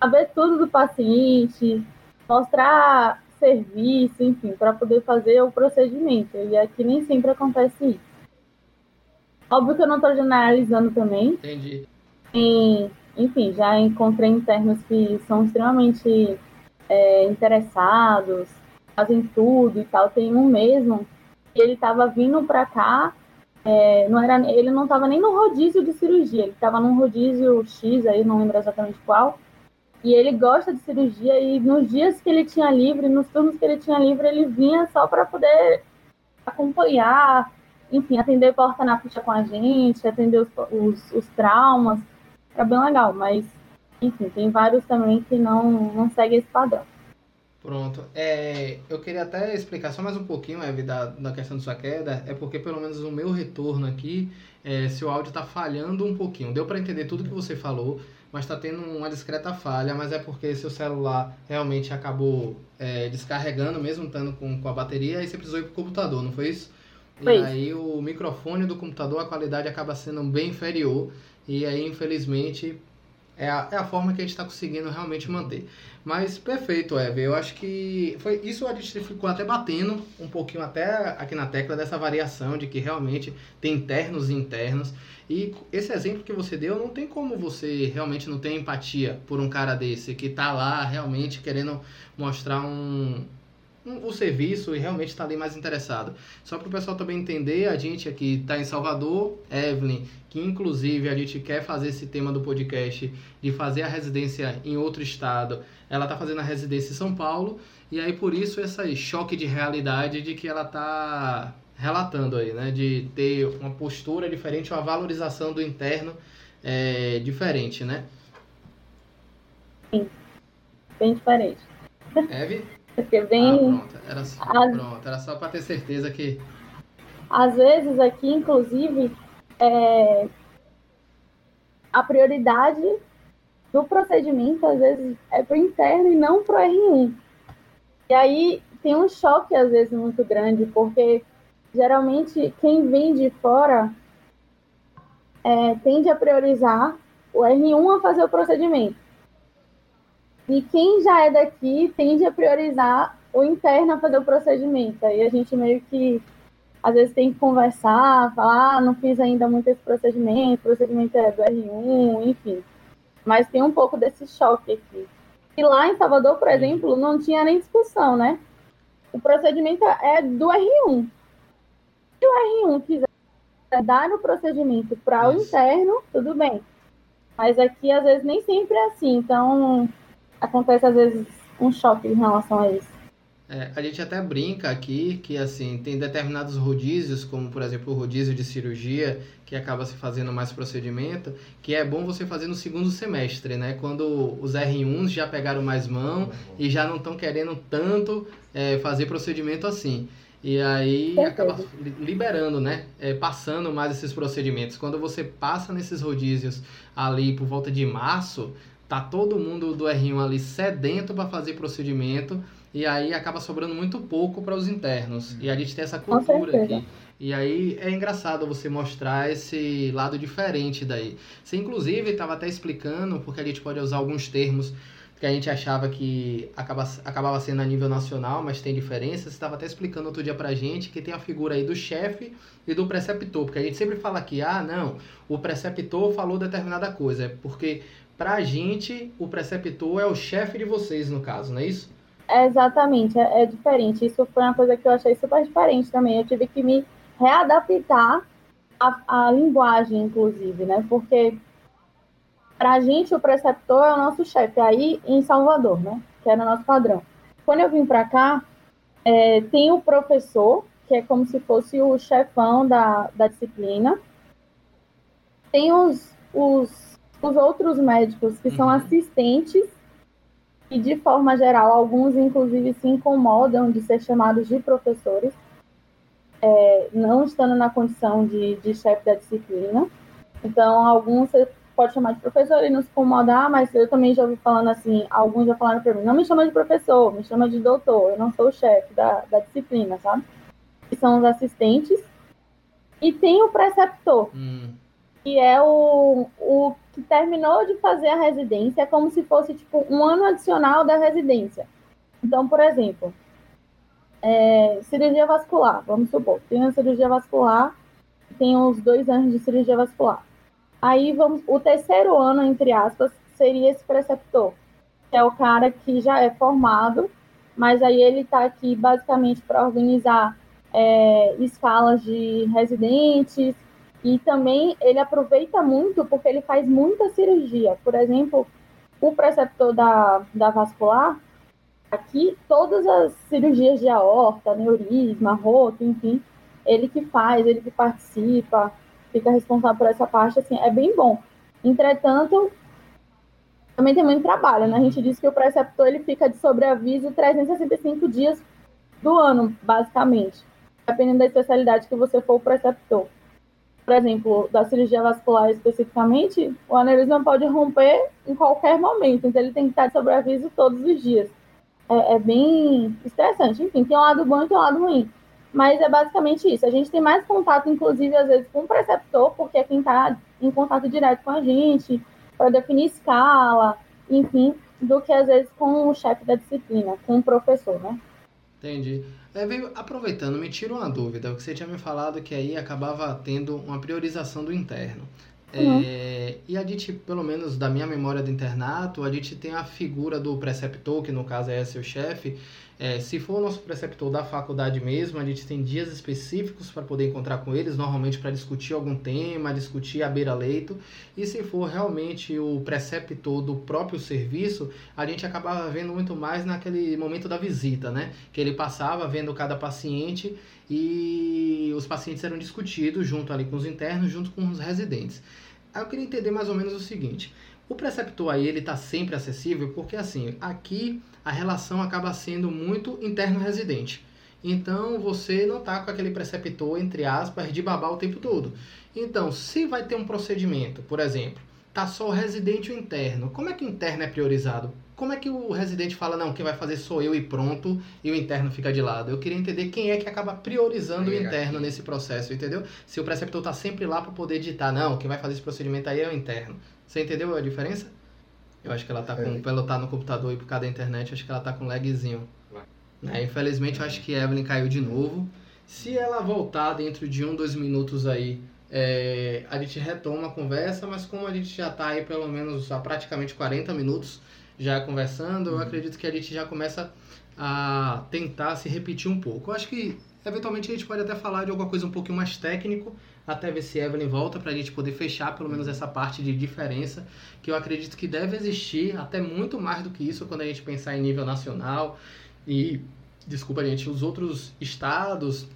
F: saber tudo do paciente, mostrar serviço, enfim, para poder fazer o procedimento. E aqui nem sempre acontece isso. Óbvio que eu não estou generalizando também.
A: Entendi.
F: E, enfim, já encontrei internos que são extremamente é, interessados fazem tudo e tal. Tem um mesmo que ele estava vindo para cá, é, não era, ele não estava nem no rodízio de cirurgia, ele estava num rodízio X, aí não lembro exatamente qual. E ele gosta de cirurgia e nos dias que ele tinha livre, nos turnos que ele tinha livre, ele vinha só para poder acompanhar, enfim, atender porta na ficha com a gente, atender os, os, os traumas. É bem legal, mas enfim, tem vários também que não, não seguem esse padrão.
A: Pronto. É, eu queria até explicar só mais um pouquinho, Eve, da, da questão de sua queda. É porque, pelo menos no meu retorno aqui, é, seu áudio está falhando um pouquinho. Deu para entender tudo que você falou, mas está tendo uma discreta falha. Mas é porque seu celular realmente acabou é, descarregando, mesmo estando com, com a bateria, e você precisou ir para computador, não foi isso? E aí o microfone do computador, a qualidade acaba sendo bem inferior. E aí, infelizmente, é a, é a forma que a gente está conseguindo realmente manter. Mas perfeito, Eve. Eu acho que foi isso a gente ficou até batendo um pouquinho até aqui na tecla dessa variação de que realmente tem internos e internos. E esse exemplo que você deu, não tem como você realmente não ter empatia por um cara desse que está lá realmente querendo mostrar um, o serviço e realmente está ali mais interessado. Só para o pessoal também entender, a gente aqui está em Salvador, Evelyn, que inclusive a gente quer fazer esse tema do podcast de fazer a residência em outro estado. Ela está fazendo a residência em São Paulo e aí por isso esse choque de realidade de que ela está relatando aí, né? De ter uma postura diferente, uma valorização do interno é, diferente, né?
F: Sim, bem diferente.
A: Eve?
F: Porque bem.
A: Ah, pronto. Era só,
F: As-
A: pronto. Era só para ter certeza que.
F: Às vezes aqui, inclusive, é, a prioridade do procedimento, às vezes, é para o interno e não para o R1. E aí tem um choque, às vezes, muito grande, porque geralmente quem vem de fora é, tende a priorizar o R1 a fazer o procedimento. E quem já é daqui tende a priorizar o interno a fazer o procedimento. Aí a gente meio que às vezes tem que conversar, falar, ah, não fiz ainda muito esse procedimento, o procedimento é do R1, enfim. Mas tem um pouco desse choque aqui. E lá em Salvador, por exemplo, não tinha nem discussão, né? O procedimento é do R1. Se o R1 quiser dar o procedimento para o interno, tudo bem. Mas aqui, às vezes, nem sempre é assim. Então, acontece, às vezes, um choque em relação a isso.
A: É, a gente até brinca aqui que assim tem determinados rodízios, como por exemplo o rodízio de cirurgia, que acaba se fazendo mais procedimento, que é bom você fazer no segundo semestre, né? Quando os R1s já pegaram mais mão e já não estão querendo tanto é, fazer procedimento assim. E aí
F: Certeza.
A: acaba li- liberando, né? É, passando mais esses procedimentos. Quando você passa nesses rodízios ali por volta de março, tá todo mundo do R1 ali sedento para fazer procedimento e aí acaba sobrando muito pouco para os internos. E a gente tem essa cultura aqui. E aí é engraçado você mostrar esse lado diferente daí. Você inclusive estava até explicando, porque a gente pode usar alguns termos que a gente achava que acaba, acabava sendo a nível nacional, mas tem diferenças. Você estava até explicando outro dia pra gente que tem a figura aí do chefe e do preceptor, porque a gente sempre fala que, ah, não, o preceptor falou determinada coisa, é porque pra gente o preceptor é o chefe de vocês, no caso, não é isso?
F: É, exatamente, é, é diferente. Isso foi uma coisa que eu achei super diferente também. Eu tive que me readaptar à, à linguagem, inclusive, né? Porque pra gente o preceptor é o nosso chefe aí em Salvador, né? Que era o nosso padrão. Quando eu vim pra cá, é, tem o professor, que é como se fosse o chefão da, da disciplina. Tem os, os, os outros médicos que são
A: Uhum.
F: assistentes e de forma geral, alguns inclusive se incomodam de ser chamados de professores, é, não estando na condição de, de chefe da disciplina. Então, alguns você pode chamar de professor e não se incomodar, mas eu também já ouvi falando assim, alguns já falaram para mim, não me chama de professor, me chama de doutor, eu não sou o chefe da, da disciplina, sabe? Que são os assistentes. E tem o preceptor,
A: Hum,
F: que é o, o que terminou de fazer a residência, é como se fosse tipo um ano adicional da residência. Então, por exemplo, é, cirurgia vascular, vamos supor, tem a cirurgia vascular, tem uns dois anos de cirurgia vascular. Aí vamos, o terceiro ano, entre aspas, seria esse preceptor, que é o cara que já é formado mas aí ele está aqui basicamente para organizar é, escalas de residentes e também ele aproveita muito porque ele faz muita cirurgia. Por exemplo, o preceptor da, da vascular, aqui todas as cirurgias de aorta, aneurisma, roto, enfim, ele que faz, ele que participa, fica responsável por essa parte, assim, é bem bom. Entretanto, também tem muito trabalho, né? A gente diz que o preceptor ele fica de sobreaviso 365 dias do ano, basicamente, dependendo da especialidade que você for o preceptor. Por exemplo, da cirurgia vascular especificamente, o aneurisma pode romper em qualquer momento, então ele tem que estar de sobreaviso todos os dias. É, é bem estressante. Enfim, tem um lado bom e tem um lado ruim. Mas é basicamente isso. A gente tem mais contato, inclusive, às vezes, com o preceptor, porque é quem está em contato direto com a gente, para definir escala, enfim, do que às vezes com o chefe da disciplina, com o professor, né?
A: Entendi. Veio, aproveitando, me tira uma dúvida, o que você tinha me falado que aí acabava tendo uma priorização do interno. Uhum. É, e a gente, pelo menos da minha memória do internato, a gente tem a figura do preceptor, que no caso é seu chefe, é, se for o nosso preceptor da faculdade mesmo, a gente tem dias específicos para poder encontrar com eles, normalmente para discutir algum tema, discutir a beira-leito. E se for realmente o preceptor do próprio serviço, a gente acabava vendo muito mais naquele momento da visita, né? Que ele passava vendo cada paciente e os pacientes eram discutidos junto ali com os internos, junto com os residentes. Aí eu queria entender mais ou menos o seguinte. O preceptor aí, ele está sempre acessível porque, assim, aqui a relação acaba sendo muito interno-residente. Então, você não está com aquele preceptor, entre aspas, de babá o tempo todo. Então, se vai ter um procedimento, por exemplo, tá só o residente e o interno, como é que o interno é priorizado? Como é que o residente fala, não, quem vai fazer sou eu e pronto, e o interno fica de lado? Eu queria entender quem é que acaba priorizando o interno nesse processo, entendeu? Se o preceptor está sempre lá para poder ditar, não, quem vai fazer esse procedimento aí é o interno. Você entendeu a diferença? Eu acho que ela tá com. É. Pelo estar tá no computador e por causa da internet, acho que ela tá com lagzinho. É, infelizmente, eu acho que a Evelyn caiu de novo. Se ela voltar dentro de um, dois minutos aí, é, a gente retoma a conversa, mas como a gente já está aí pelo menos há praticamente 40 minutos já conversando, eu uhum. acredito que a gente já começa a tentar se repetir um pouco. Eu acho que eventualmente a gente pode até falar de alguma coisa um pouquinho mais técnico, até ver se Evelyn volta para a gente poder fechar pelo menos essa parte de diferença, que eu acredito que deve existir até muito mais do que isso quando a gente pensar em nível nacional e desculpa gente, os outros estados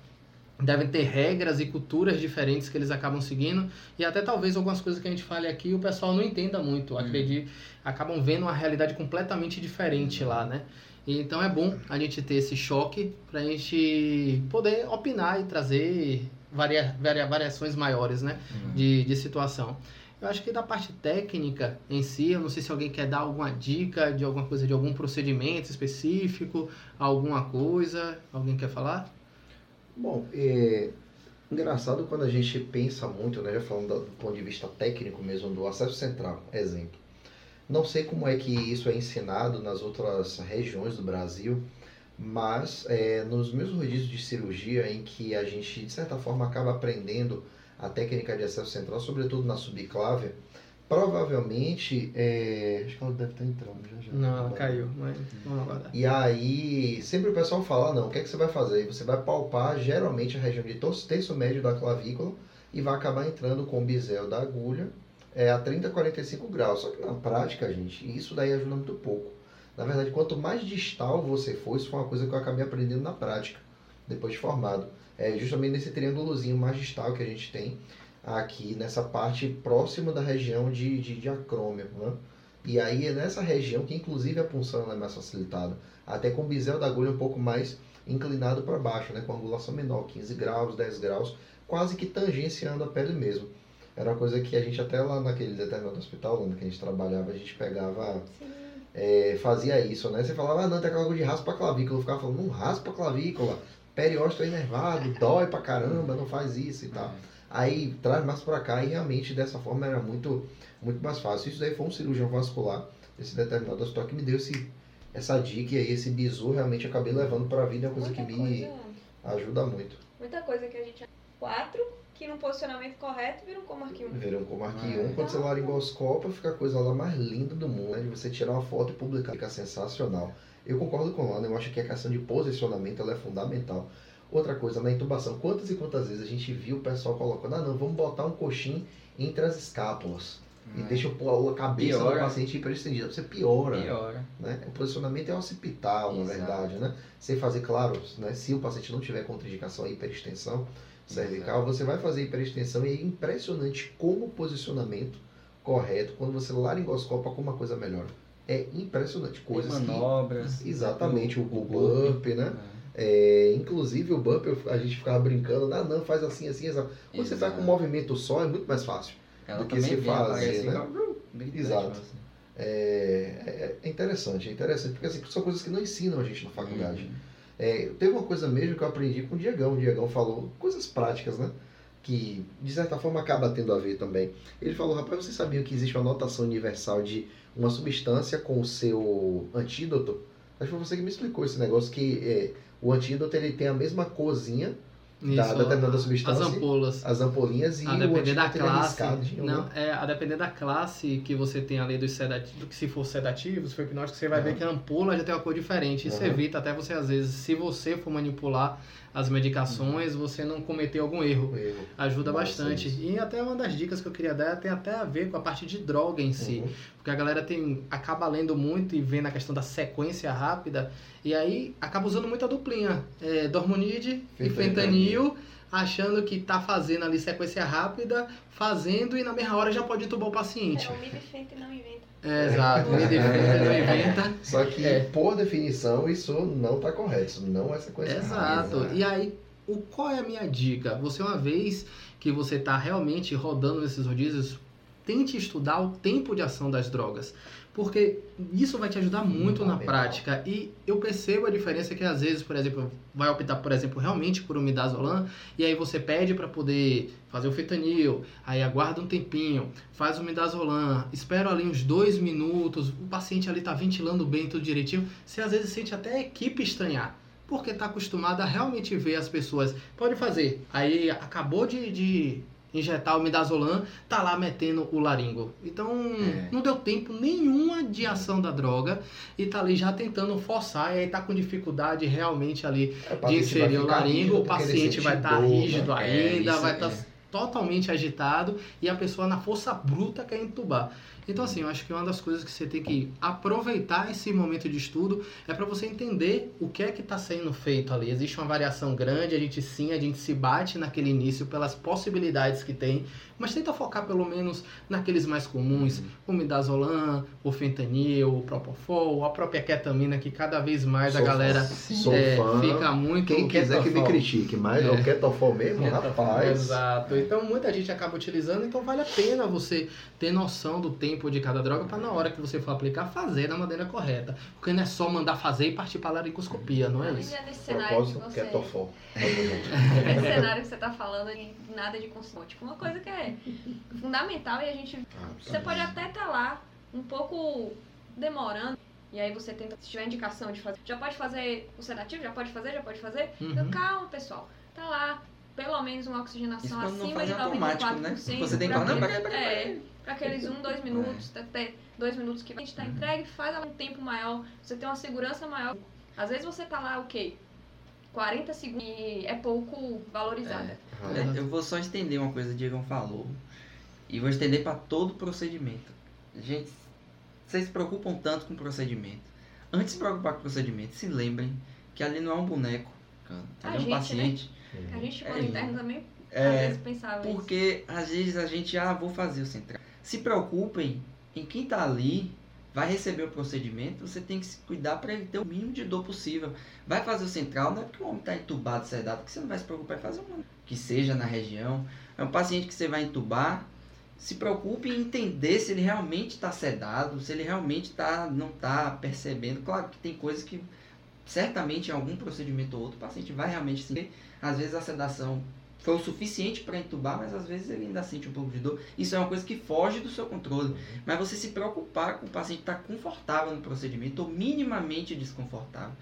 A: devem ter regras e culturas diferentes que eles acabam seguindo e até talvez algumas coisas que a gente fale aqui o pessoal não entenda muito, uhum. acredito, acabam vendo uma realidade completamente diferente lá, né? E então é bom a gente ter esse choque para a gente poder opinar e trazer varia, varia, variações maiores né, uhum. de, de situação. Eu acho que da parte técnica em si, eu não sei se alguém quer dar alguma dica de alguma coisa, de algum procedimento específico, alguma coisa. Alguém quer falar?
C: Bom, é engraçado quando a gente pensa muito, né, já falando do, do ponto de vista técnico mesmo, do acesso central, exemplo. Não sei como é que isso é ensinado nas outras regiões do Brasil, mas é, nos meus rodízios de cirurgia, em que a gente, de certa forma, acaba aprendendo a técnica de acesso central, sobretudo na subclávia, provavelmente. É... Acho que ela deve estar entrando já já.
A: Não, ela caiu, mas vamos aguardar.
C: E aí, sempre o pessoal fala: não, o que, é que você vai fazer? Você vai palpar geralmente a região de terço médio da clavícula e vai acabar entrando com o bisel da agulha é, a 30, 45 graus. Só que na prática, gente, isso daí ajuda muito pouco. Na verdade, quanto mais distal você for, isso foi uma coisa que eu acabei aprendendo na prática, depois de formado. É justamente nesse triângulozinho mais distal que a gente tem aqui, nessa parte próxima da região de, de diacrômio. Né? E aí é nessa região que inclusive a punção é mais facilitada. Até com o bisel da agulha um pouco mais inclinado para baixo, né? com angulação menor, 15 graus, 10 graus, quase que tangenciando a pele mesmo. Era uma coisa que a gente até lá naquele determinado hospital, onde a gente trabalhava, a gente pegava... Sim é, fazia isso, né? Você falava, ah, não, tem aquela coisa de raspa a clavícula. Eu ficava falando, não raspa a clavícula, periósteo é enervado, dói pra caramba, não faz isso e tal. Aí traz mais pra cá e realmente dessa forma era muito, muito mais fácil. Isso daí foi um cirurgião vascular, esse determinado hospital, que me deu esse, essa dica e aí esse bizu realmente acabei levando pra vida, é uma coisa Muita que me ajuda muito.
D: Muita coisa que a gente. Quatro que no posicionamento correto viram como 1.
C: Viram Comark 1. Ah, Quando você laringoscopa, fica a coisa lá mais linda do mundo. Né? De você tirar uma foto e publicar. Fica sensacional. Eu concordo com o Lana, eu acho que a questão de posicionamento ela é fundamental. Outra coisa, na intubação, quantas e quantas vezes a gente viu o pessoal colocando, ah não, vamos botar um coxim entre as escápulas. E
E: É.
C: deixa o- a cabeça
E: Piora.
C: do paciente hiperestendida. Você piora.
E: Piora.
C: Né? O posicionamento é occipital, na
E: Exato.
C: verdade, né? Você fazer, claro, né? se o paciente não tiver contraindicação à hiperextensão cervical, você vai fazer hiperextensão e é impressionante como o posicionamento correto, quando você laringoscopa, como a coisa melhora. É impressionante.
E: Tem
C: Coisas que...
E: manobras.
C: Exatamente, o, o
E: burpee.
C: burp, né?
E: É.
C: É, inclusive o burp, eu- a gente ficava brincando, ah não, faz assim, assim, assim. Quando você faz com um
E: Exato.
C: movimento só, é muito mais fácil.
E: Ela
C: do que
E: vem,
C: fazer,
E: aparece
C: né?
E: gritante,
C: Exato.
E: assim.
C: É, é- é interessante, é interessante, porque assim, são coisas que não ensinam a gente na faculdade.
E: Uhum.
C: É, teve uma coisa mesmo que eu aprendi com o Diegão. O Diegão falou coisas práticas, né? Que de certa forma acaba tendo a ver também. Ele falou, rapaz, vocês sabiam que existe uma notação universal de uma substância com o seu antídoto? Acho que foi você que me explicou esse negócio que é, o antídoto ele tem a mesma corzinha da determinada substância,
A: As ampolas.
C: as ampolinhas e
A: A depender da classe. Não,
C: né?
A: é, a depender da classe que você tem ali dos sedativos, que se for sedativo, se for hipnótico, você vai ver
C: Aham.
A: que a ampola já tem uma cor diferente. Isso
C: Aham.
A: evita até você, às vezes, se você for manipular as medicações, você não cometer algum erro.
C: Um erro.
A: Ajuda
C: Massa
A: bastante.
C: isso.
A: E até uma das dicas que eu queria dar tem até a ver com a parte de droga em si.
C: Uhum.
A: Porque a galera tem acaba lendo muito e vendo a questão da sequência rápida. E aí acaba usando muito a duplinha. É, Dormonide e
C: Fentanil.
A: achando que tá fazendo ali sequência rápida, fazendo e na mesma hora já pode entubar o paciente.
D: É, o não inventa.
A: É, exato. Mide fentanil inventa.
C: Só que,
A: É.
C: por definição, isso não está correto. Isso não é sequência
A: Exato.
C: rápida.
A: E aí, o, qual é a minha dica? Você, uma vez que você está realmente rodando nesses rodízios, tente estudar o tempo de ação das drogas. Porque isso vai te ajudar muito na
C: Fundamental.
A: prática. E eu percebo a diferença que às vezes, por exemplo, vai optar, por exemplo, realmente por um midazolam, e aí você pede para poder fazer o fentanil, aí aguarda um tempinho, faz o midazolam, espera ali uns dois minutos, o paciente ali tá ventilando bem, tudo direitinho, você às vezes sente até a equipe estranhar porque está acostumado a realmente ver as pessoas. Pode fazer. Aí acabou de, de injetar o midazolam, tá lá metendo o laringo. Então
E: É.
A: não deu tempo nenhuma de ação da droga e tá ali já tentando forçar e aí tá com dificuldade realmente ali
C: É,
A: de inserir o
C: ficar rígido
A: laringo, o
C: ele
A: paciente vai estar
C: dor,
A: rígido
C: né?
E: É,
A: ainda,
E: isso
A: vai estar
E: é.
A: totalmente agitado e a pessoa na força bruta quer entubar. Então, assim, eu acho que uma das coisas que você tem que aproveitar esse momento de estudo é para você entender o que é que está sendo feito ali. Existe uma variação grande, a gente sim, a gente se bate naquele início pelas possibilidades que tem, mas tenta focar pelo menos naqueles mais comuns, o midazolam, o fentanil, o propofol, a própria ketamina, que cada vez mais a
C: Sou
A: galera
C: fã. Sou
A: é,
C: fã.
A: fica muito...
C: Quem quiser que me critique, mas
A: É.
C: o Ketofol mesmo, rapaz.
A: Exato. Então muita gente acaba utilizando, então vale a pena você ter noção do tempo de cada droga para na hora que você for aplicar fazer da maneira correta. Porque não é só mandar fazer e partir para laringoscopia, não é
D: Não,
A: isso?
D: é nesse cenário que você.
C: Ketofol.
D: Nesse cenário que você tá falando de nada de consumo. Tipo, uma coisa que é fundamental e a gente.
C: Ah,
D: Você pode até estar lá um pouco demorando. E aí você tenta, se tiver indicação de fazer. Já pode fazer o sedativo? Já pode fazer? Já pode fazer? Então
A: Uhum.
D: calma, pessoal. Tá lá. Pelo menos uma oxigenação acima de
E: automático,
D: 94%.
E: né? Você tem que
D: pra
E: falar, não,
D: aquele-
E: peraí, peraí, peraí.
D: É, aqueles um, dois minutos, até dois minutos que a gente tá entregue, faz um tempo maior, você tem uma segurança maior. Às vezes você tá lá, o quê? 40 segundos e é pouco valorizada.
A: É.
E: Eu vou só estender uma coisa que o Diego falou. E vou estender para todo o procedimento. Gente, vocês se preocupam tanto com o procedimento. Antes de se preocupar com o procedimento, se lembrem que ali não é um boneco. cara.
D: A
E: Ali é um
D: gente, né?
E: Paciente.
D: A gente,
E: É,
D: quando interno, também às
E: É,
D: vezes pensava isso.
E: porque às vezes a gente, ah, vou fazer o central. Se preocupem em quem tá ali, vai receber o procedimento, você tem que se cuidar para ele ter o mínimo de dor possível. Vai fazer o central, não é porque o homem tá entubado, sedado, que você não vai se preocupar em fazer uma que seja na região. É um paciente que você vai entubar, se preocupe em entender se ele realmente está sedado, se ele realmente tá, não está percebendo. Claro que tem coisas que certamente em algum procedimento ou outro o paciente vai realmente sentir. Às vezes a sedação foi o suficiente para entubar, mas às vezes ele ainda sente um pouco de dor. Isso é uma coisa que foge do seu controle. Mas você se preocupar com o paciente estar confortável no procedimento ou minimamente desconfortável.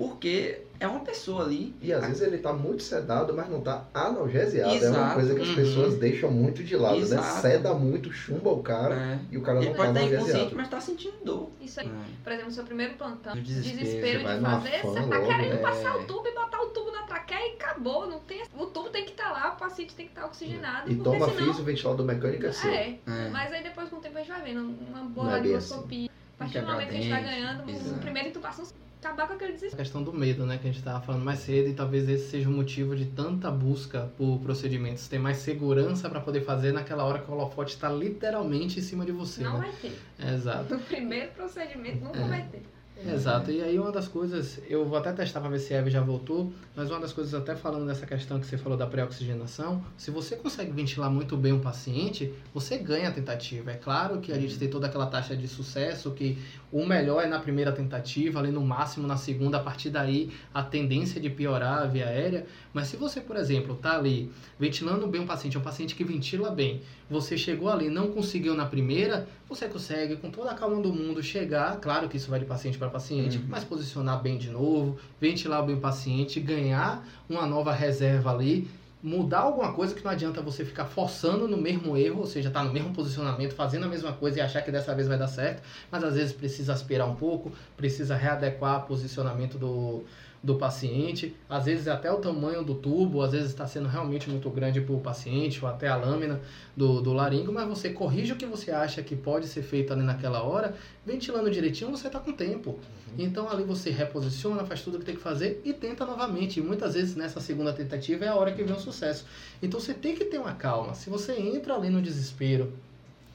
E: Porque é uma pessoa ali.
C: E às vezes ele tá muito sedado, mas não tá analgesiado. É uma
E: Exato.
C: coisa que as
A: Uhum.
C: pessoas deixam muito de lado, né?
E: Exato.
C: Seda muito, chumba o cara
E: É.
C: e o cara
E: Ele
C: não tá
E: pode estar inconsciente,
C: analgesiado.
E: mas tá sentindo dor.
D: Isso aí.
E: É.
D: Por exemplo, seu primeiro plantão,
E: No desespero,
D: desespero, de fazer, você tá
C: logo,
D: querendo
E: né?
D: passar
E: É.
D: o tubo e botar o tubo na traqueia e acabou. Não tem, o tubo tem que estar lá, o paciente tem que estar oxigenado.
C: E toma
D: senão,
C: físio, ventilador mecânico é seu.
D: É,
E: É.
D: mas aí depois com o tempo a gente vai vendo uma boa
C: é bem
D: radioscopia. A partir do momento que a gente vai
E: dente,
D: ganhando,
E: exato.
D: o primeiro intubação, acabar com aquele
A: A
D: desespero.
A: questão do medo, né, que a gente estava falando mais cedo, e talvez esse seja o motivo de tanta busca por procedimentos, ter mais segurança para poder fazer naquela hora que o holofote está literalmente em cima de você.
D: Não
A: né?
D: vai ter.
A: Exato.
D: No primeiro procedimento nunca
A: É.
D: vai ter.
A: Exato, e aí uma das coisas, eu vou até testar para ver se a Eve já voltou, mas uma das coisas, até falando dessa questão que você falou da pré-oxigenação, se você consegue ventilar muito bem um paciente, você ganha a tentativa. É claro que a gente tem toda aquela taxa de sucesso, que o melhor é na primeira tentativa, ali no máximo na segunda, a partir daí a tendência de piorar a via aérea, mas se você, por exemplo, tá ali ventilando bem um paciente, é um paciente que ventila bem, você chegou ali não conseguiu na primeira, você consegue com toda a calma do mundo chegar, claro que isso vai de paciente para paciente,
E: Uhum.
A: mas posicionar bem de novo, ventilar bem o paciente, ganhar uma nova reserva ali, mudar alguma coisa que não adianta você ficar forçando no mesmo erro, ou seja, tá no mesmo posicionamento, fazendo a mesma coisa e achar que dessa vez vai dar certo, mas às vezes precisa aspirar um pouco, precisa readequar o posicionamento do, do paciente, às vezes até o tamanho do tubo, às vezes está sendo realmente muito grande para o paciente, ou até a lâmina do, do laringo, mas você corrige o que você acha que pode ser feito ali naquela hora, ventilando direitinho, você está com tempo. Então ali você reposiciona, faz tudo o que tem que fazer e tenta novamente. E muitas vezes nessa segunda tentativa é a hora que vem o sucesso. Então você tem que ter uma calma. Se você entra ali no desespero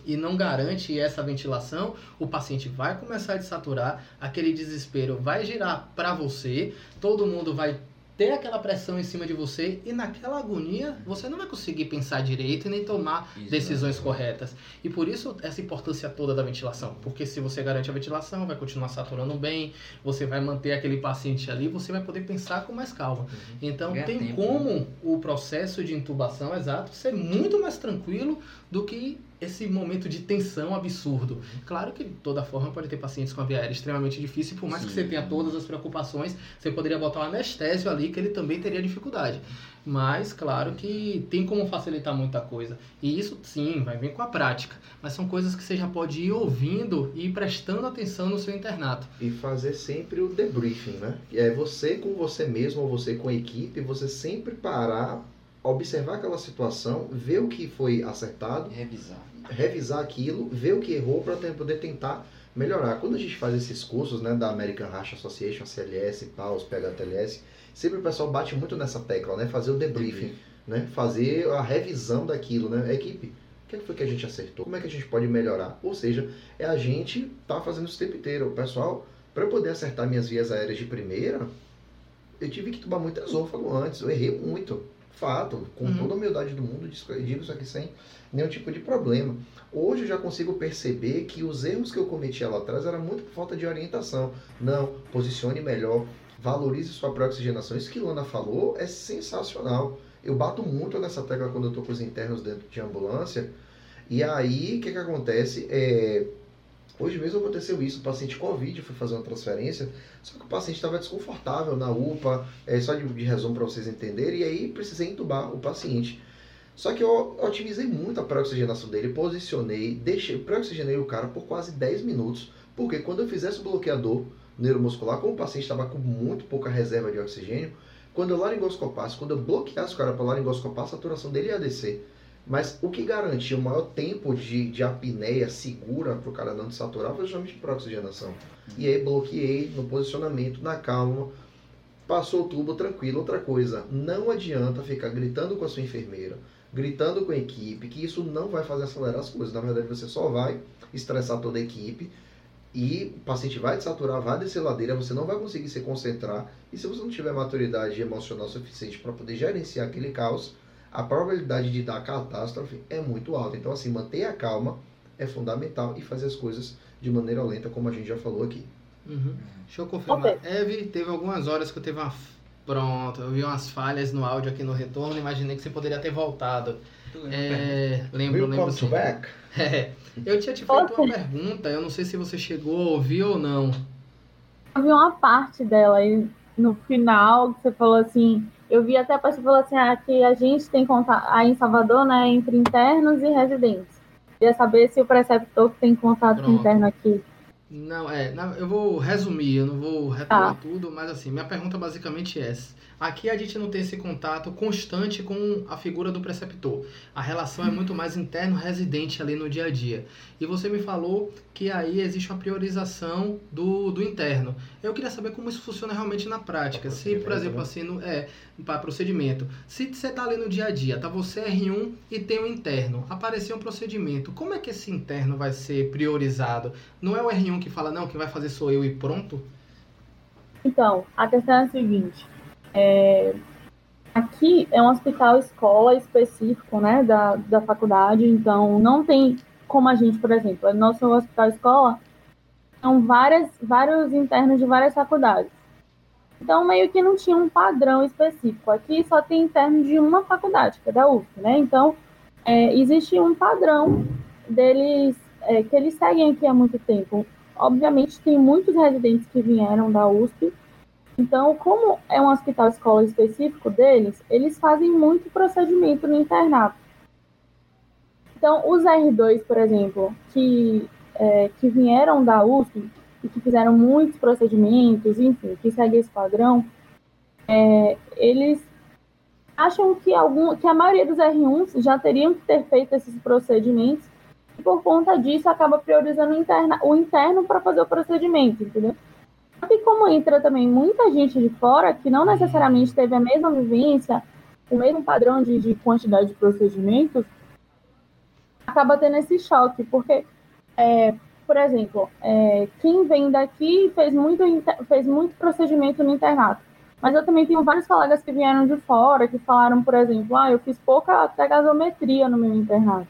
A: e não garante essa ventilação, o paciente vai começar a desaturar, aquele desespero vai girar para você, todo mundo vai ter aquela pressão em cima de você e naquela agonia você não vai conseguir pensar direito e nem tomar
E: Exato.
A: decisões corretas. E por isso essa importância toda da ventilação, porque se você garante a ventilação, vai continuar saturando bem, você vai manter aquele paciente ali, você vai poder pensar com mais calma. Então
E: Ganha
A: tem
E: tempo,
A: como o processo de intubação exato ser muito mais tranquilo do que esse momento de tensão absurdo. Claro que de toda forma pode ter pacientes com a via aérea extremamente difícil, por mais que
E: Sim.
A: você tenha todas as preocupações, você poderia botar um anestésio ali que ele também teria dificuldade. Mas claro que tem como facilitar muita coisa. E isso sim, vai vir com a prática. Mas são coisas que você já pode ir ouvindo e ir prestando atenção no seu internato.
C: E fazer sempre o debriefing, né? É você com você mesmo ou você com a equipe, você sempre parar, observar aquela situação, ver o que foi acertado,
E: Revisar.
C: revisar aquilo, ver o que errou para poder tentar melhorar. Quando a gente faz esses cursos, né, da American Heart Association, CLS, PAUS, PHTLS, sempre o pessoal bate muito nessa tecla, né, fazer o debriefing, né, fazer a revisão daquilo, né, equipe. O que foi que a gente acertou? Como é que a gente pode melhorar? Ou seja, é a gente tá fazendo isso o tempo inteiro. Pessoal, para eu poder acertar minhas vias aéreas de primeira, eu tive que tomar muito esôfago antes. Eu errei muito. Fato. Com
A: Uhum.
C: toda a humildade do mundo, digo isso aqui sem nenhum tipo de problema. Hoje eu já consigo perceber que os erros que eu cometia lá atrás era muito por falta de orientação. Não, posicione melhor, valorize sua pré-oxigenação. Isso que Lana falou é sensacional. Eu bato muito nessa tecla quando eu tô com os internos dentro de ambulância. E aí, o que que acontece? É, Hoje mesmo aconteceu isso, o paciente Covid foi fazer uma transferência, só que o paciente estava desconfortável na UPA, é, só de, de resumo para vocês entenderem, e aí precisei entubar o paciente. Só que eu otimizei muito a pré-oxigenação dele, posicionei, deixei, pré-oxigenei o cara por quase 10 minutos, porque quando eu fizesse o bloqueador neuromuscular, como o paciente estava com muito pouca reserva de oxigênio, quando eu laringoscopasse, quando eu bloqueasse o cara para laringoscopar, a saturação dele ia descer. Mas o que garantia o maior tempo de, de apneia segura para o cara não desaturar foi justamente para oxigenação. E aí bloqueei no posicionamento, na calma, passou o tubo tranquilo. Outra coisa, não adianta ficar gritando com a sua enfermeira, gritando com a equipe, que isso não vai fazer acelerar as coisas. Na verdade, você só vai estressar toda a equipe e o paciente vai desaturar, vai descer ladeira, você não vai conseguir se concentrar. E se você não tiver maturidade emocional suficiente para poder gerenciar aquele caos, a probabilidade de dar catástrofe é muito alta. Então, assim, manter a calma é fundamental e fazer as coisas de maneira lenta, como a gente já falou aqui.
A: Uhum. Deixa eu confirmar.
F: Ok.
A: Eve, teve algumas horas que eu teve uma. Pronto, eu vi umas falhas no áudio aqui no retorno, imaginei que você poderia ter voltado. É, lembro, lembro.
C: Welcome
A: sim.
C: back.
A: É, eu tinha te feito uma pergunta, eu não sei se você chegou a ouvir ou não.
F: Eu vi uma parte dela e no final, você falou assim, eu vi até a pessoa falou assim, ah, que a gente tem contato aí em Salvador, né, entre internos e residentes. Queria saber se o preceptor tem contato
A: Pronto.
F: interno aqui.
A: Não, é, eu vou resumir, eu não vou retomar tudo, mas assim, minha pergunta basicamente é essa. Aqui a gente não tem esse contato constante com a figura do preceptor. A relação é muito mais interno-residente ali no dia a dia. E você me falou que aí existe uma priorização do, do interno. Eu queria saber como isso funciona realmente na prática. Se, por exemplo,
C: né?
A: assim, no, é, para procedimento. Se você tá ali no dia a dia, tá você R1 e tem o interno, apareceu um procedimento, como é que esse interno vai ser priorizado? Não é o R1 que fala, não, quem vai fazer sou eu e pronto?
F: Então, a questão é a seguinte. é, aqui é um hospital escola específico, né, da, da faculdade, então não tem como a gente, por exemplo, no nosso hospital escola são várias, vários internos de várias faculdades. Então, meio que não tinha um padrão específico. Aqui só tem interno de uma faculdade, que é da UF, né? Então, é, existe um padrão deles, é, que eles seguem aqui há muito tempo. Obviamente, tem muitos residentes que vieram da USP. Então, como é um hospital escola específico deles, eles fazem muito procedimento no internato. Então, os R2, por exemplo, que, é, que vieram da USP e que fizeram muitos procedimentos, enfim, que seguem esse padrão, é, eles acham que, algum, que a maioria dos R1s já teriam que ter feito esses procedimentos e por conta disso acaba priorizando o, interna, o interno para fazer o procedimento, entendeu? Que como entra também muita gente de fora que não necessariamente teve a mesma vivência, o mesmo padrão de, de quantidade de procedimentos, acaba tendo esse choque, porque, é, por exemplo, é, quem vem daqui fez muito, fez muito procedimento no internato. Mas eu também tenho vários colegas que vieram de fora, que falaram, por exemplo, ah, eu fiz pouca até gasometria no meu internato.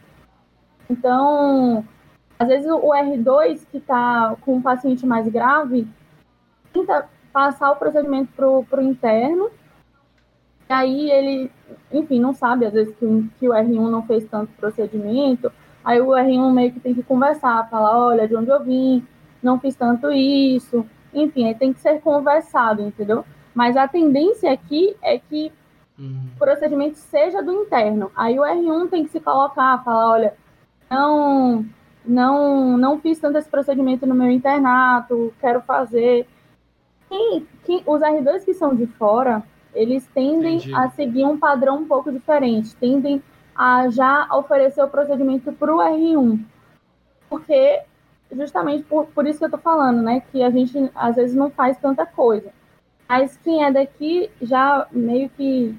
F: Então, às vezes o R2 que está com um paciente mais grave, tenta passar o procedimento para o interno, e aí ele, enfim, não sabe, às vezes, que, o- que o R1 não fez tanto procedimento, aí o R1 meio que tem que conversar, falar, olha, de onde eu vim, não fiz tanto isso, enfim, aí tem que ser conversado, entendeu? Mas a tendência aqui é que
A: Hum,
F: o procedimento seja do interno. Aí o R1 tem que se colocar, falar, olha, não, não, não fiz tanto esse procedimento no meu internato, quero fazer. Quem, quem, os R2 que são de fora, eles tendem
A: Entendi.
F: a seguir um padrão um pouco diferente, tendem a já oferecer o procedimento para o R1. Porque, justamente por, por isso que eu tô falando, né, que a gente às vezes não faz tanta coisa. Mas quem é daqui já meio que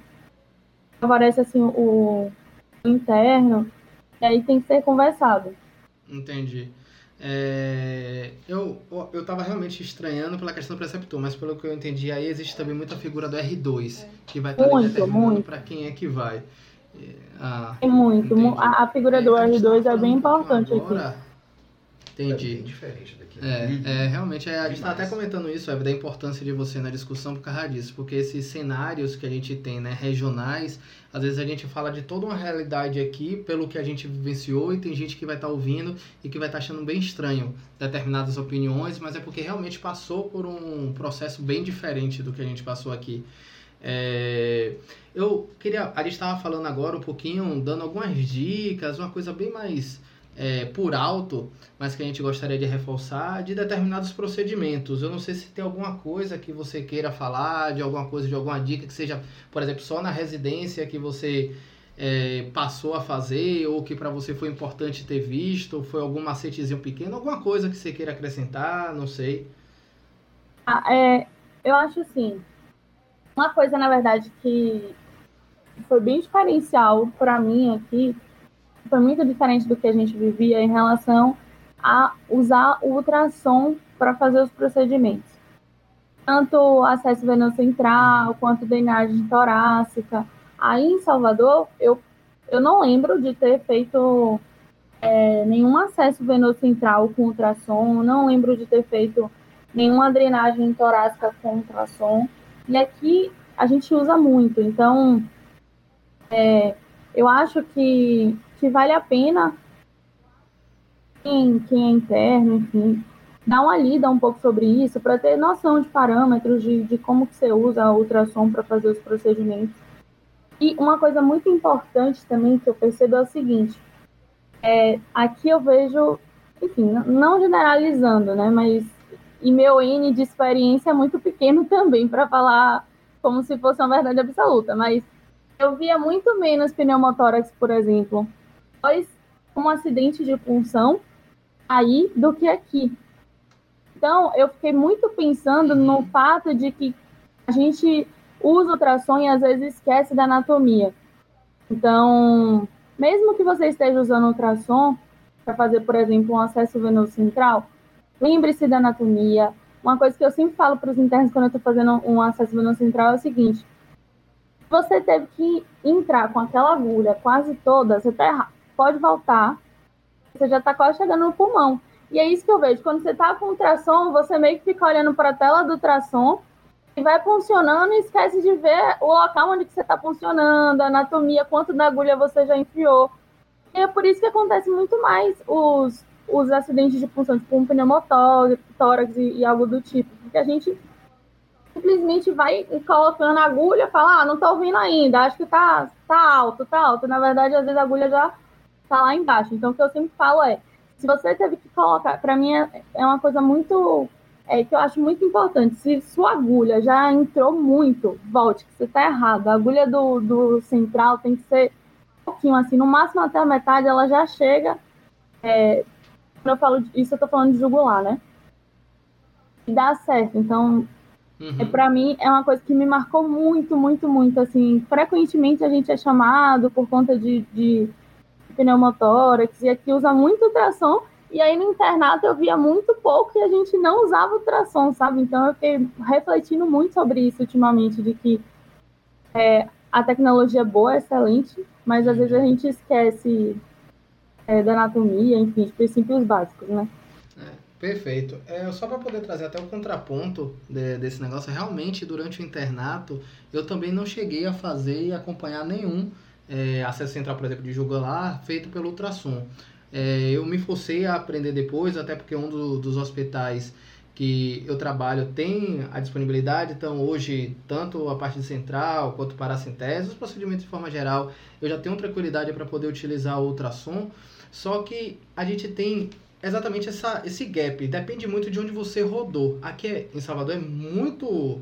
F: favorece assim o, o interno, e aí tem que ser conversado.
A: entendi. É, eu, eu tava realmente estranhando pela questão do preceptor, mas pelo que eu entendi, aí existe também muita figura do R2, que vai estar
F: Muito,
A: determinando para quem é que vai. Ah,
F: É muito. A, a figura do
A: a gente
F: R2
A: tava
F: é bem
A: um pouquinho
F: importante aqui.
A: Agora.
C: É bem
A: Entendi.
C: diferente daqui. né?
A: É, é, realmente, é, a gente está até comentando isso, Eve, da importância de você na discussão por causa disso, porque esses cenários que a gente tem, né, regionais, às vezes a gente fala de toda uma realidade aqui, pelo que a gente vivenciou, e tem gente que vai estar ouvindo e que vai estar achando bem estranho determinadas opiniões, mas é porque realmente passou por um processo bem diferente do que a gente passou aqui. É, eu queria, a gente estava falando agora um pouquinho, dando algumas dicas, uma coisa bem mais é, por alto, mas que a gente gostaria de reforçar, de determinados procedimentos. Eu não sei se tem alguma coisa que você queira falar, de alguma coisa, de alguma dica que seja, por exemplo, só na residência que você é, passou a fazer, ou que para você foi importante ter visto, foi algum macetezinho pequeno, alguma coisa que você queira acrescentar, não sei.
F: Ah, é, eu acho assim, uma coisa na verdade que foi bem diferencial para mim aqui, foi muito diferente do que a gente vivia em relação a usar o ultrassom para fazer os procedimentos. Tanto acesso venoso central, quanto drenagem torácica. Aí em Salvador, eu, eu não lembro de ter feito é, nenhum acesso venoso central com ultrassom, não lembro de ter feito nenhuma drenagem torácica com ultrassom. E aqui a gente usa muito, então é, eu acho que, que vale a pena quem, quem é interno, enfim, dar uma lida um pouco sobre isso, para ter noção de parâmetros, de, de como que você usa o ultrassom para fazer os procedimentos. E uma coisa muito importante também que eu percebo é o seguinte, é, aqui eu vejo, enfim, não generalizando, né, mas e meu N de experiência é muito pequeno também para falar como se fosse uma verdade absoluta, mas eu via muito menos pneumotórax, por exemplo, após um acidente de punção aí do que aqui. Então, eu fiquei muito pensando no fato de que a gente usa ultrassom e às vezes esquece da anatomia. Então, mesmo que você esteja usando ultrassom para fazer, por exemplo, um acesso venoso central, lembre-se da anatomia. Uma coisa que eu sempre falo para os internos quando eu estou fazendo um acesso venoso central é o seguinte: você teve que entrar com aquela agulha quase toda, você tá errado. Pode voltar, você já está quase chegando no pulmão. E é isso que eu vejo. Quando você está com ultrassom, você meio que fica olhando para a tela do ultrassom e vai funcionando e esquece de ver o local onde que você está funcionando, a anatomia, quanto da agulha você já enfiou. E é por isso que acontece muito mais os, os acidentes de punção, tipo um pneumotórax e, e algo do tipo. Porque a gente simplesmente vai colocando a agulha fala, ah, não tô ouvindo ainda, acho que tá, tá alto, tá alto. Na verdade, às vezes a agulha já tá lá embaixo. Então, o que eu sempre falo é, se você teve que colocar, para mim é, é uma coisa muito é, que eu acho muito importante. Se sua agulha já entrou muito, volte, que você está errado. A agulha do, do central tem que ser um pouquinho assim, no máximo até a metade ela já chega. É, quando eu falo isso, eu estou falando de jugular, né? E dá certo. Então, uhum. é, para mim, é uma coisa que me marcou muito, muito, muito. Assim, frequentemente a gente é chamado por conta de, de pneumotórax, e aqui usa muito ultrassom, e aí no internato eu via muito pouco e a gente não usava ultrassom, sabe? Então eu fiquei refletindo muito sobre isso ultimamente, de que é, a tecnologia é boa, é excelente, mas às vezes a gente esquece é, da anatomia, enfim, de princípios básicos, né?
A: É, perfeito. É, só para poder trazer até o contraponto de, desse negócio, realmente durante o internato eu também não cheguei a fazer e acompanhar nenhum é, acesso central, por exemplo, de jugular feito pelo ultrassom. É, eu me forcei a aprender depois, até porque um do, dos hospitais que eu trabalho tem a disponibilidade, então hoje, tanto a parte de central quanto paracentese, os procedimentos de forma geral, eu já tenho tranquilidade para poder utilizar o ultrassom, só que a gente tem exatamente essa, esse gap, depende muito de onde você rodou. Aqui em Salvador é muito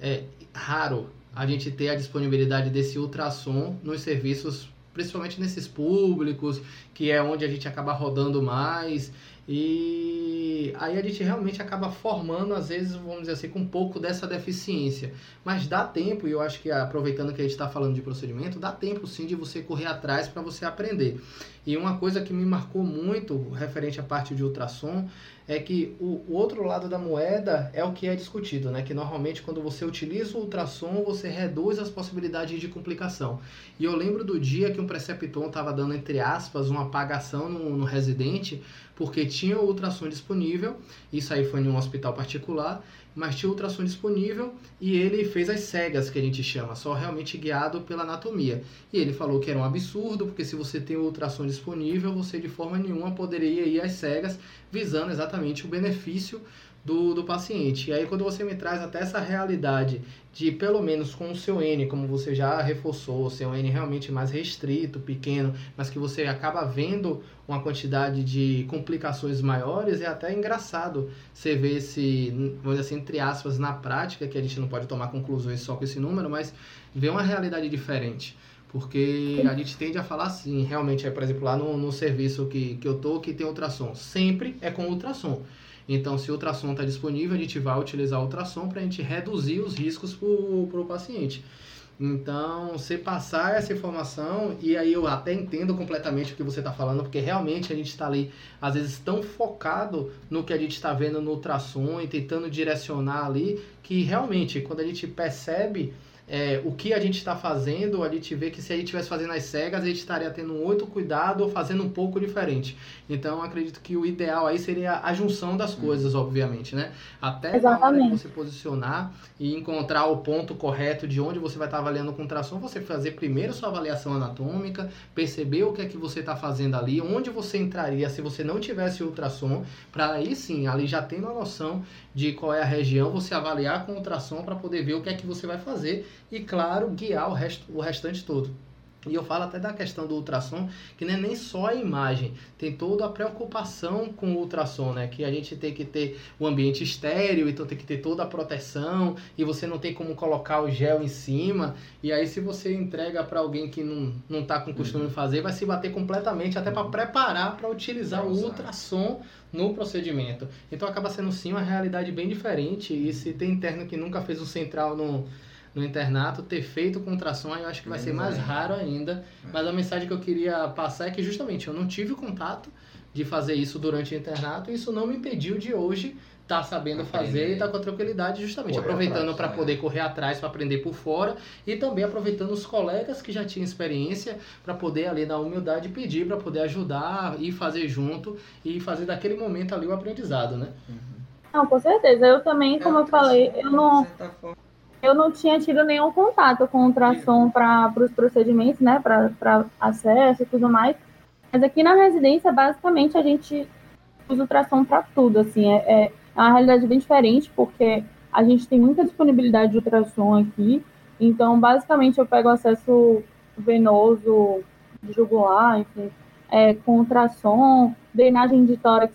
A: é, raro a gente ter a disponibilidade desse ultrassom nos serviços, principalmente nesses públicos, que é onde a gente acaba rodando mais. E aí a gente realmente acaba formando, às vezes, vamos dizer assim, com um pouco dessa deficiência. Mas dá tempo, e eu acho que aproveitando que a gente está falando de procedimento, dá tempo sim de você correr atrás para você aprender. E uma coisa que me marcou muito referente à parte de ultrassom é que o, outro lado da moeda é o que é discutido, né? Que normalmente quando você utiliza o ultrassom, você reduz as possibilidades de complicação. E eu lembro do dia que um preceptor estava dando, entre aspas, uma apagação no, no residente, porque tinha o ultrassom disponível, isso aí foi em um hospital particular, mas tinha ultrassom disponível e ele fez as cegas, que a gente chama, só realmente guiado pela anatomia. E ele falou que era um absurdo, porque se você tem ultrassom disponível, você de forma nenhuma poderia ir às cegas, visando exatamente o benefício do, do paciente. E aí, quando você me traz até essa realidade de, pelo menos com o seu N, como você já reforçou, o seu N realmente mais restrito, pequeno, mas que você acaba vendo uma quantidade de complicações maiores, é até engraçado você ver esse, vamos dizer assim, entre aspas, na prática, que a gente não pode tomar conclusões só com esse número, mas ver uma realidade diferente. Porque a gente tende a falar assim, realmente, é, por exemplo, lá no, no serviço que, que eu tô, que tem ultrassom. Sempre é com ultrassom. Então, se o ultrassom está disponível, a gente vai utilizar o ultrassom para a gente reduzir os riscos para o paciente. Então, você passar essa informação, e aí eu até entendo completamente o que você está falando, porque realmente a gente está ali, às vezes, tão focado no que a gente está vendo no ultrassom e tentando direcionar ali, que realmente, quando a gente percebe é, o que a gente está fazendo, a gente vê que se a gente estivesse fazendo as cegas, a gente estaria tendo um outro cuidado ou fazendo um pouco diferente. Então, acredito que o ideal aí seria a junção das coisas, obviamente, né? Até na hora de você posicionar e encontrar o ponto correto de onde você vai estar avaliando com ultrassom, você fazer primeiro sua avaliação anatômica, perceber o que é que você está fazendo ali, onde você entraria se você não tivesse ultrassom, para aí sim, ali já tendo a noção de qual é a região, você avaliar com ultrassom para poder ver o que é que você vai fazer e, claro, guiar o, resto, o restante todo. E eu falo até da questão do ultrassom, que não é nem só a imagem, tem toda a preocupação com o ultrassom, né? Que a gente tem que ter o ambiente estéreo, então tem que ter toda a proteção, e você não tem como colocar o gel em cima. E aí, se você entrega para alguém que não, não tá com costume de fazer, vai se bater completamente, até para preparar para utilizar o ultrassom no procedimento. Então acaba sendo sim uma realidade bem diferente. E se tem interno que nunca fez o central no no internato, ter feito contração, eu acho que vai ser mais raro ainda. Mas a mensagem que eu queria passar é que justamente eu não tive contato de fazer isso durante o internato e isso não me impediu de hoje estar tá sabendo aprender. fazer e estar tá com tranquilidade, justamente correr aproveitando para né? poder correr atrás, para aprender por fora e também aproveitando os colegas que já tinham experiência para poder ali na humildade pedir para poder ajudar e fazer junto e fazer daquele momento ali o aprendizado, né?
F: Uhum. Não, com certeza. Eu também, como é, eu falei, eu não eu não tinha tido nenhum contato com ultrassom para os procedimentos, né, para acesso e tudo mais. Mas aqui na residência, basicamente, a gente usa ultrassom para tudo, assim, é, é, uma realidade bem diferente, porque a gente tem muita disponibilidade de ultrassom aqui, então, basicamente, eu pego acesso venoso, jugular, enfim, é, com ultrassom, drenagem de tórax,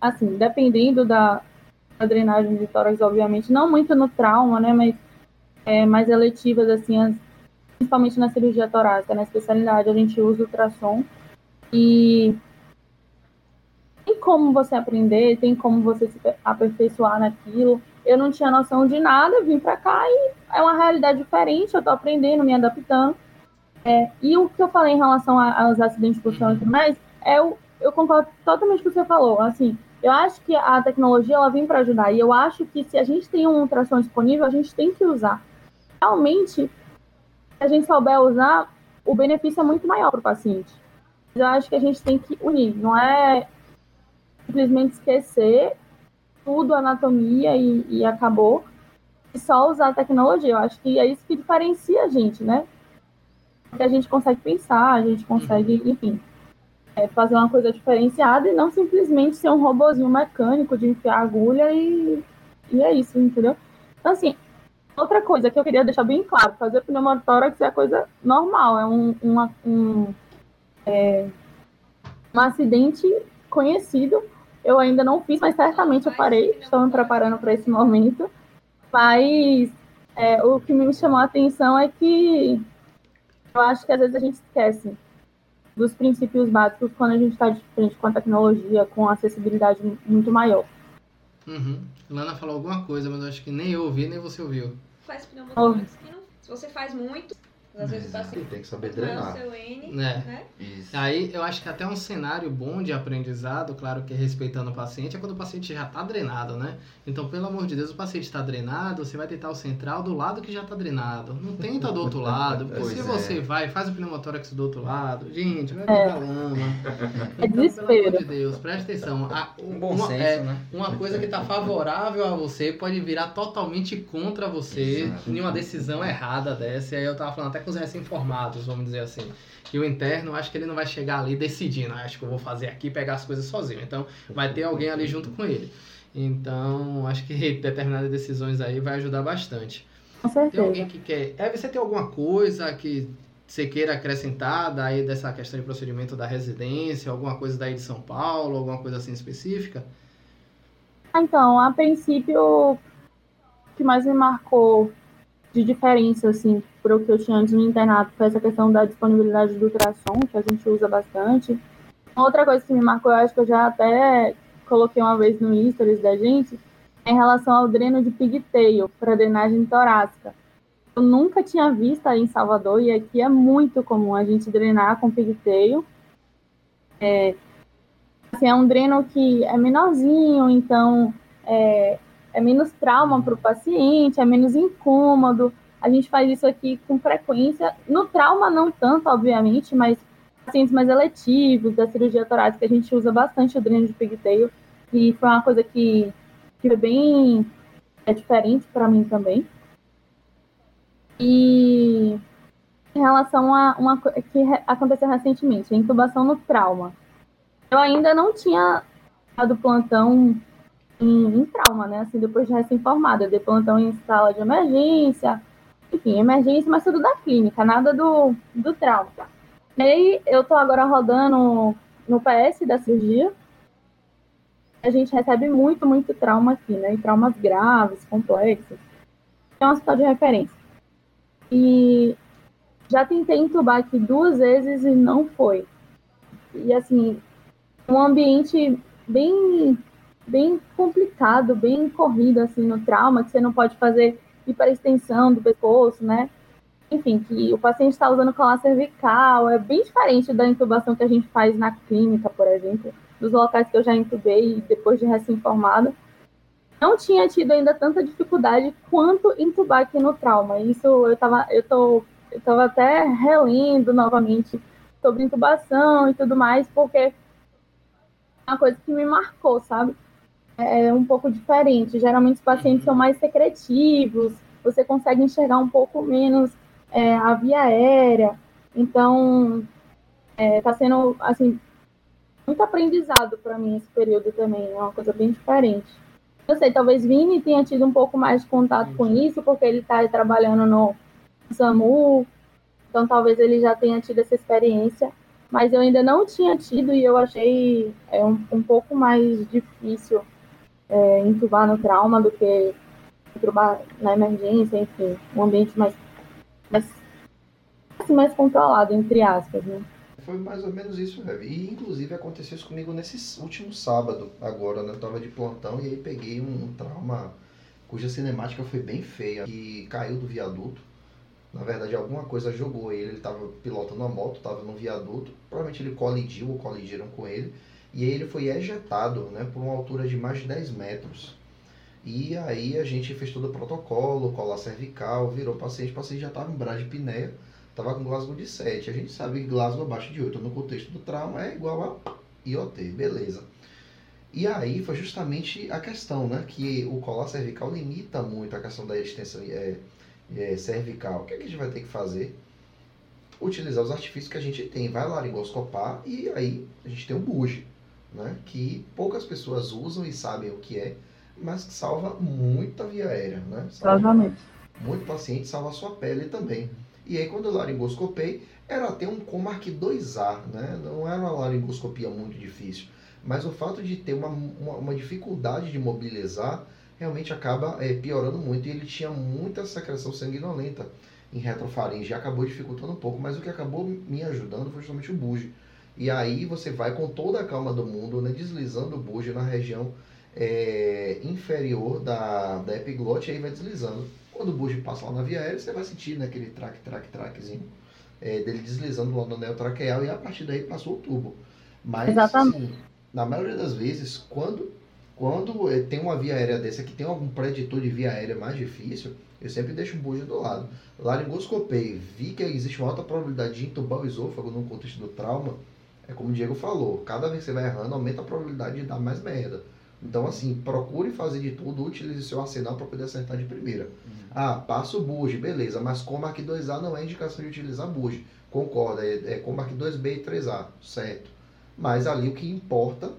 F: assim, dependendo da, a drenagem de tórax, obviamente, não muito no trauma, né, mas é, mais eletivas, assim, as, principalmente na cirurgia torácica, na especialidade, a gente usa ultrassom e tem como você aprender, tem como você se aperfeiçoar naquilo. Eu não tinha noção de nada, vim para cá e é uma realidade diferente, eu tô aprendendo, me adaptando. É, e o que eu falei em relação aos acidentes chão e tudo mais, é o, eu concordo totalmente com o que você falou, assim, eu acho que a tecnologia ela vem para ajudar e eu acho que se a gente tem um ultrassom disponível, a gente tem que usar. Realmente, se a gente souber usar, o benefício é muito maior para o paciente. Eu acho que a gente tem que unir, não é simplesmente esquecer tudo, anatomia e, e acabou, e só usar a tecnologia. Eu acho que é isso que diferencia a gente, né? Porque a gente consegue pensar, a gente consegue, enfim, é, fazer uma coisa diferenciada e não simplesmente ser um robozinho mecânico de enfiar agulha e, e é isso, entendeu? Então, assim, outra coisa que eu queria deixar bem claro, fazer pneumotórax é coisa normal, é um, uma, um, é, um acidente conhecido. Eu ainda não fiz, mas certamente eu farei, estou me preparando para esse momento. Mas é, o que me chamou a atenção é que eu acho que às vezes a gente esquece dos princípios básicos quando a gente está de frente com a tecnologia, com acessibilidade muito maior.
A: Uhum. Lana falou alguma coisa, mas eu acho que nem eu ouvi, nem você ouviu.
D: Faz pneumotórax. Oh. Se você faz muito, às vezes o paciente
C: tem que saber drenar.
D: O seu N, é.
A: né? Isso. Aí eu acho que até um cenário bom de aprendizado, claro que respeitando o paciente, é quando o paciente já está drenado, né? Então, pelo amor de Deus, o paciente está drenado, você vai tentar o central do lado que já está drenado. Não tenta do outro lado. Porque se é. você vai, faz o pneumotórax do outro lado, gente, vai é. lama.
F: É então, desespero. Pelo amor
A: de Deus, presta atenção. A, um bom uma, senso, é, né? Uma coisa que está favorável a você pode virar totalmente contra você Exato. em uma decisão errada dessa. E aí eu tava falando até com os recém-formados, vamos dizer assim. E o interno, acho que ele não vai chegar ali decidindo, ah, acho que eu vou fazer aqui pegar as coisas sozinho. Então, vai ter alguém ali junto com ele. Então, acho que determinadas decisões aí vai ajudar bastante.
F: Com certeza.
A: Tem alguém que quer. É, você tem alguma coisa que você queira acrescentar daí dessa questão de procedimento da residência, alguma coisa daí de São Paulo, alguma coisa assim específica?
F: Então, a princípio, o que mais me marcou de diferença, assim, para o que eu tinha antes no internato, foi essa questão da disponibilidade do ultrassom, que a gente usa bastante. Outra coisa que me marcou, eu acho que eu já até coloquei uma vez no stories da gente, é em relação ao dreno de pigtail para drenagem torácica. Eu nunca tinha visto aí em Salvador e aqui é muito comum a gente drenar com pigtail. É, assim, é um dreno que é menorzinho, então é, é menos trauma para o paciente, é menos incômodo. A gente faz isso aqui com frequência. No trauma, não tanto, obviamente, mas pacientes mais eletivos, da cirurgia torácica, a gente usa bastante o dreno de pigtail. E foi uma coisa que, que foi bem é, diferente para mim também. E em relação a uma que aconteceu recentemente, a intubação no trauma. Eu ainda não tinha dado plantão em, em trauma, né? Assim, depois de recém-formada. Dei plantão em sala de emergência, enfim, emergência, mas tudo da clínica, nada do, do trauma. E aí, eu tô agora rodando no PS da cirurgia. A gente recebe muito, muito trauma aqui, né? E traumas graves, complexos. É um hospital de referência. E já tentei entubar aqui duas vezes e não foi. E assim, um ambiente bem bem complicado, bem corrido assim no trauma, que você não pode fazer hiperextensão do pescoço, né? Enfim, que o paciente está usando colar cervical, é bem diferente da intubação que a gente faz na clínica, por exemplo, dos locais que eu já intubei depois de recém-formada. Não tinha tido ainda tanta dificuldade quanto intubar aqui no trauma. Isso eu tava, eu tô, eu tava até relendo novamente sobre intubação e tudo mais, porque é uma coisa que me marcou, sabe? É um pouco diferente. Geralmente os pacientes são mais secretivos, você consegue enxergar um pouco menos é, a via aérea. Então, está é, tá sendo, assim, muito aprendizado para mim esse período também. É uma coisa bem diferente. Eu sei, talvez Vini tenha tido um pouco mais de contato com isso, porque ele está trabalhando no SAMU, então talvez ele já tenha tido essa experiência, mas eu ainda não tinha tido e eu achei é, um, um pouco mais difícil é, entubar no trauma do que entubar na emergência, enfim, um ambiente mais, mais, assim, mais controlado, entre aspas, né?
C: Foi mais ou menos isso, velho. E inclusive aconteceu isso comigo nesse último sábado, agora, né? Eu tava de plantão e aí peguei um, um trauma cuja cinemática foi bem feia, que caiu do viaduto. Na verdade, alguma coisa jogou ele, ele estava pilotando a moto, estava no viaduto, provavelmente ele colidiu ou colidiram com ele e aí ele foi ejetado né, por uma altura de mais de 10 metros. E aí a gente fez todo o protocolo, colar cervical, virou paciente, o paciente já estava em bradipneia, estava com Glasgow de 7. A gente sabe que Glasgow abaixo de 8 no contexto do trauma é igual a IOT, beleza. E aí foi justamente a questão, né? Que o colar cervical limita muito a questão da extensão é, é, cervical. O que, é que a gente vai ter que fazer? Utilizar os artifícios que a gente tem. Vai laringoscopar e aí a gente tem um buge né, que poucas pessoas usam e sabem o que é, mas que salva muita via aérea. Né?
F: Exatamente.
C: Muito paciente salva a sua pele também. E aí, quando eu laringoscopei, era até um Comark 2A, né? não era uma laringoscopia muito difícil. Mas o fato de ter uma, uma, uma dificuldade de mobilizar realmente acaba é, piorando muito. E ele tinha muita secreção sanguinolenta em retrofaringe, acabou dificultando um pouco. Mas o que acabou me ajudando foi justamente o buge e aí você vai com toda a calma do mundo, né, deslizando o bujo na região é, inferior da, da epiglote, aí vai deslizando. Quando o bujo passa lá na via aérea, você vai sentir né, aquele track, track, trackzinho é, dele deslizando lá no anel traqueal e a partir daí passou o tubo. Mas, assim, na maioria das vezes, quando, quando é, tem uma via aérea dessa que tem algum preditor de via aérea mais difícil, eu sempre deixo o bujo do lado. Laringoscopei, vi que existe uma alta probabilidade de entubar o esôfago no contexto do trauma, é como o Diego falou, cada vez que você vai errando, aumenta a probabilidade de dar mais merda. Então, assim, procure fazer de tudo, utilize seu arsenal para poder acertar de primeira. Uhum. Ah, passa o buge, beleza, mas Comark 2A não é indicação de utilizar buge. Concorda, é, é Comark 2B e 3A, certo. Mas ali o que importa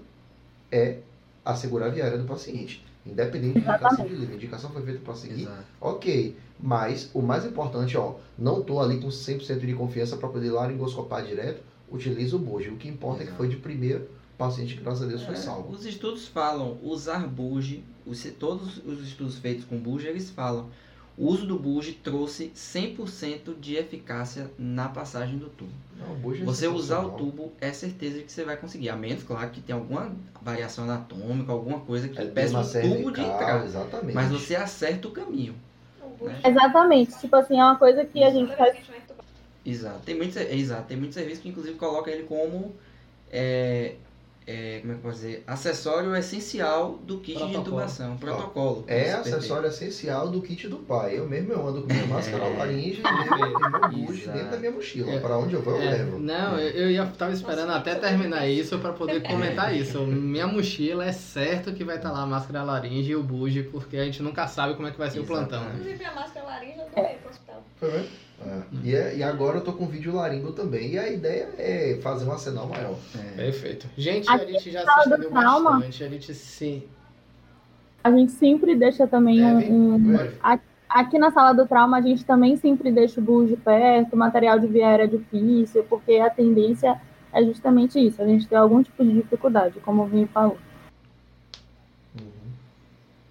C: é assegurar a viária do paciente. Independente de indicação de livre. A indicação foi feita para seguir, Exato. ok. Mas o mais importante, ó, não estou ali com 100% de confiança para poder laringoscopar direto, utiliza o buge. O que importa Exato. é que foi de primeiro paciente que, graças a Deus, é, foi salvo.
E: Os estudos falam usar buge, os, todos os estudos feitos com buge, eles falam o uso do buge trouxe 100% de eficácia na passagem do tubo. Não, é você usar o tubo é certeza que você vai conseguir. A menos, claro, que tem alguma variação anatômica, alguma coisa que é, peça o tubo de entrada. Exatamente. Mas você acerta o caminho.
F: Né? Exatamente. Tipo assim, é uma coisa que a gente faz
E: Exato. Tem muito, exato. Tem muito serviço que inclusive coloca ele como é, é, como é que eu posso dizer? Acessório essencial do kit de
A: Protocolo.
E: intubação, protocolo.
C: É acessório essencial do kit do pai. Eu mesmo eu ando com minha máscara
E: É.
C: laringe e meu, e meu
E: Exato.
C: dentro da minha mochila.
A: É.
C: Pra onde eu vou, eu
A: É,
C: levo.
A: não, eu, eu ia tava esperando até terminar isso para poder comentar isso. Minha mochila é certo que vai estar lá a máscara laringe e o buge, porque a gente nunca sabe como é que vai ser o plantão. né?
D: Inclusive a máscara laringe eu levei pro hospital.
C: Foi mesmo? É. E, é- e agora eu tô com vídeo laringo também. E a ideia é fazer um arsenal maior.
E: É.
A: Perfeito. Gente, a
F: Aqui
A: gente já se estendeu
F: trauma.
A: bastante. A gente se.
F: A gente sempre deixa também um,
A: Deve?
F: um-. Aqui na sala do trauma, a gente também sempre deixa o bujo perto, material de vier é difícil, porque a tendência é justamente isso, a gente ter algum tipo de dificuldade, como o Vinho falou.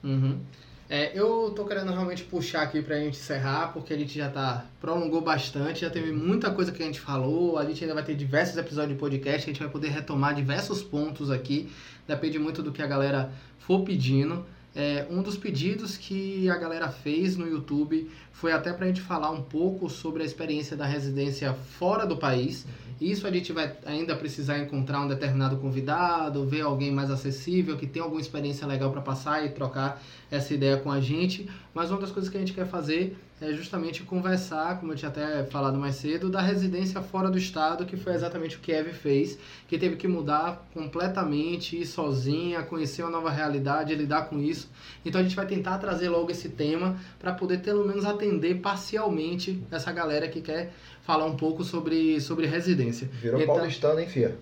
A: Uhum. É, eu tô querendo realmente puxar aqui pra gente encerrar, porque a gente já tá. prolongou bastante, já teve muita coisa que a gente falou. A gente ainda vai ter diversos episódios de podcast, a gente vai poder retomar diversos pontos aqui. Depende muito do que a galera for pedindo. É, um dos pedidos que a galera fez no YouTube foi até pra gente falar um pouco sobre a experiência da residência fora do país. Isso a gente vai ainda precisar encontrar um determinado convidado, ver alguém mais acessível, que tem alguma experiência legal para passar e trocar essa ideia com a gente. Mas uma das coisas que a gente quer fazer é justamente conversar, como eu tinha até falado mais cedo, da residência fora do estado, que foi exatamente o que Eve fez, que teve que mudar completamente, ir sozinha, conhecer uma nova realidade, lidar com isso. Então a gente vai tentar trazer logo esse tema para poder pelo menos atender parcialmente essa galera que quer falar um pouco sobre, sobre residência.
C: Virou
A: Então-
C: paulistano, hein, fia?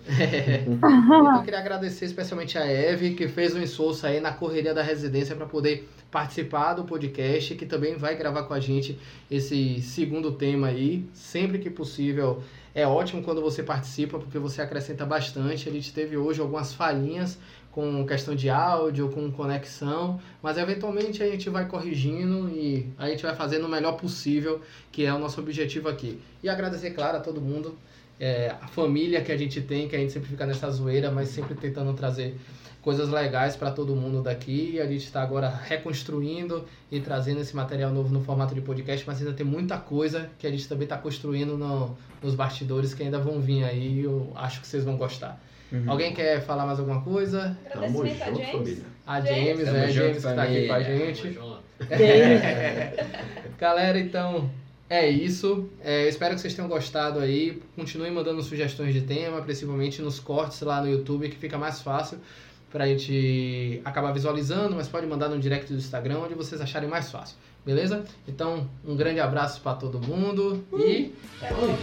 A: Então eu queria agradecer especialmente a Eve, que fez um esforço aí na correria da residência para poder participar do podcast, que também vai gravar com a gente esse segundo tema aí, sempre que possível. É ótimo quando você participa, porque você acrescenta bastante. A gente teve hoje algumas falhinhas com questão de áudio, com conexão, mas eventualmente a gente vai corrigindo e a gente vai fazendo o melhor possível, que é o nosso objetivo aqui. E agradecer, claro, a todo mundo é, a família que a gente tem, que a gente sempre fica nessa zoeira, mas sempre tentando trazer coisas legais para todo mundo daqui. A gente está agora reconstruindo e trazendo esse material novo no formato de podcast, mas ainda tem muita coisa que a gente também está construindo no- nos bastidores que ainda vão vir aí. Eu acho que vocês vão gostar.
E: Uhum.
A: Alguém quer falar mais alguma coisa?
C: Tamo
D: Agradecimento a
C: junto,
D: James.
C: família.
A: A
D: James.
E: Tamo
A: né?
E: junto,
A: James que está aqui com a gente. Galera, então é isso. É, eu espero que vocês tenham gostado aí. Continuem mandando sugestões de tema, principalmente nos cortes lá no YouTube, que fica mais fácil pra gente acabar visualizando, mas pode mandar no direct do Instagram, onde vocês acharem mais fácil. Beleza? Então, um grande abraço pra todo mundo e
D: Até logo.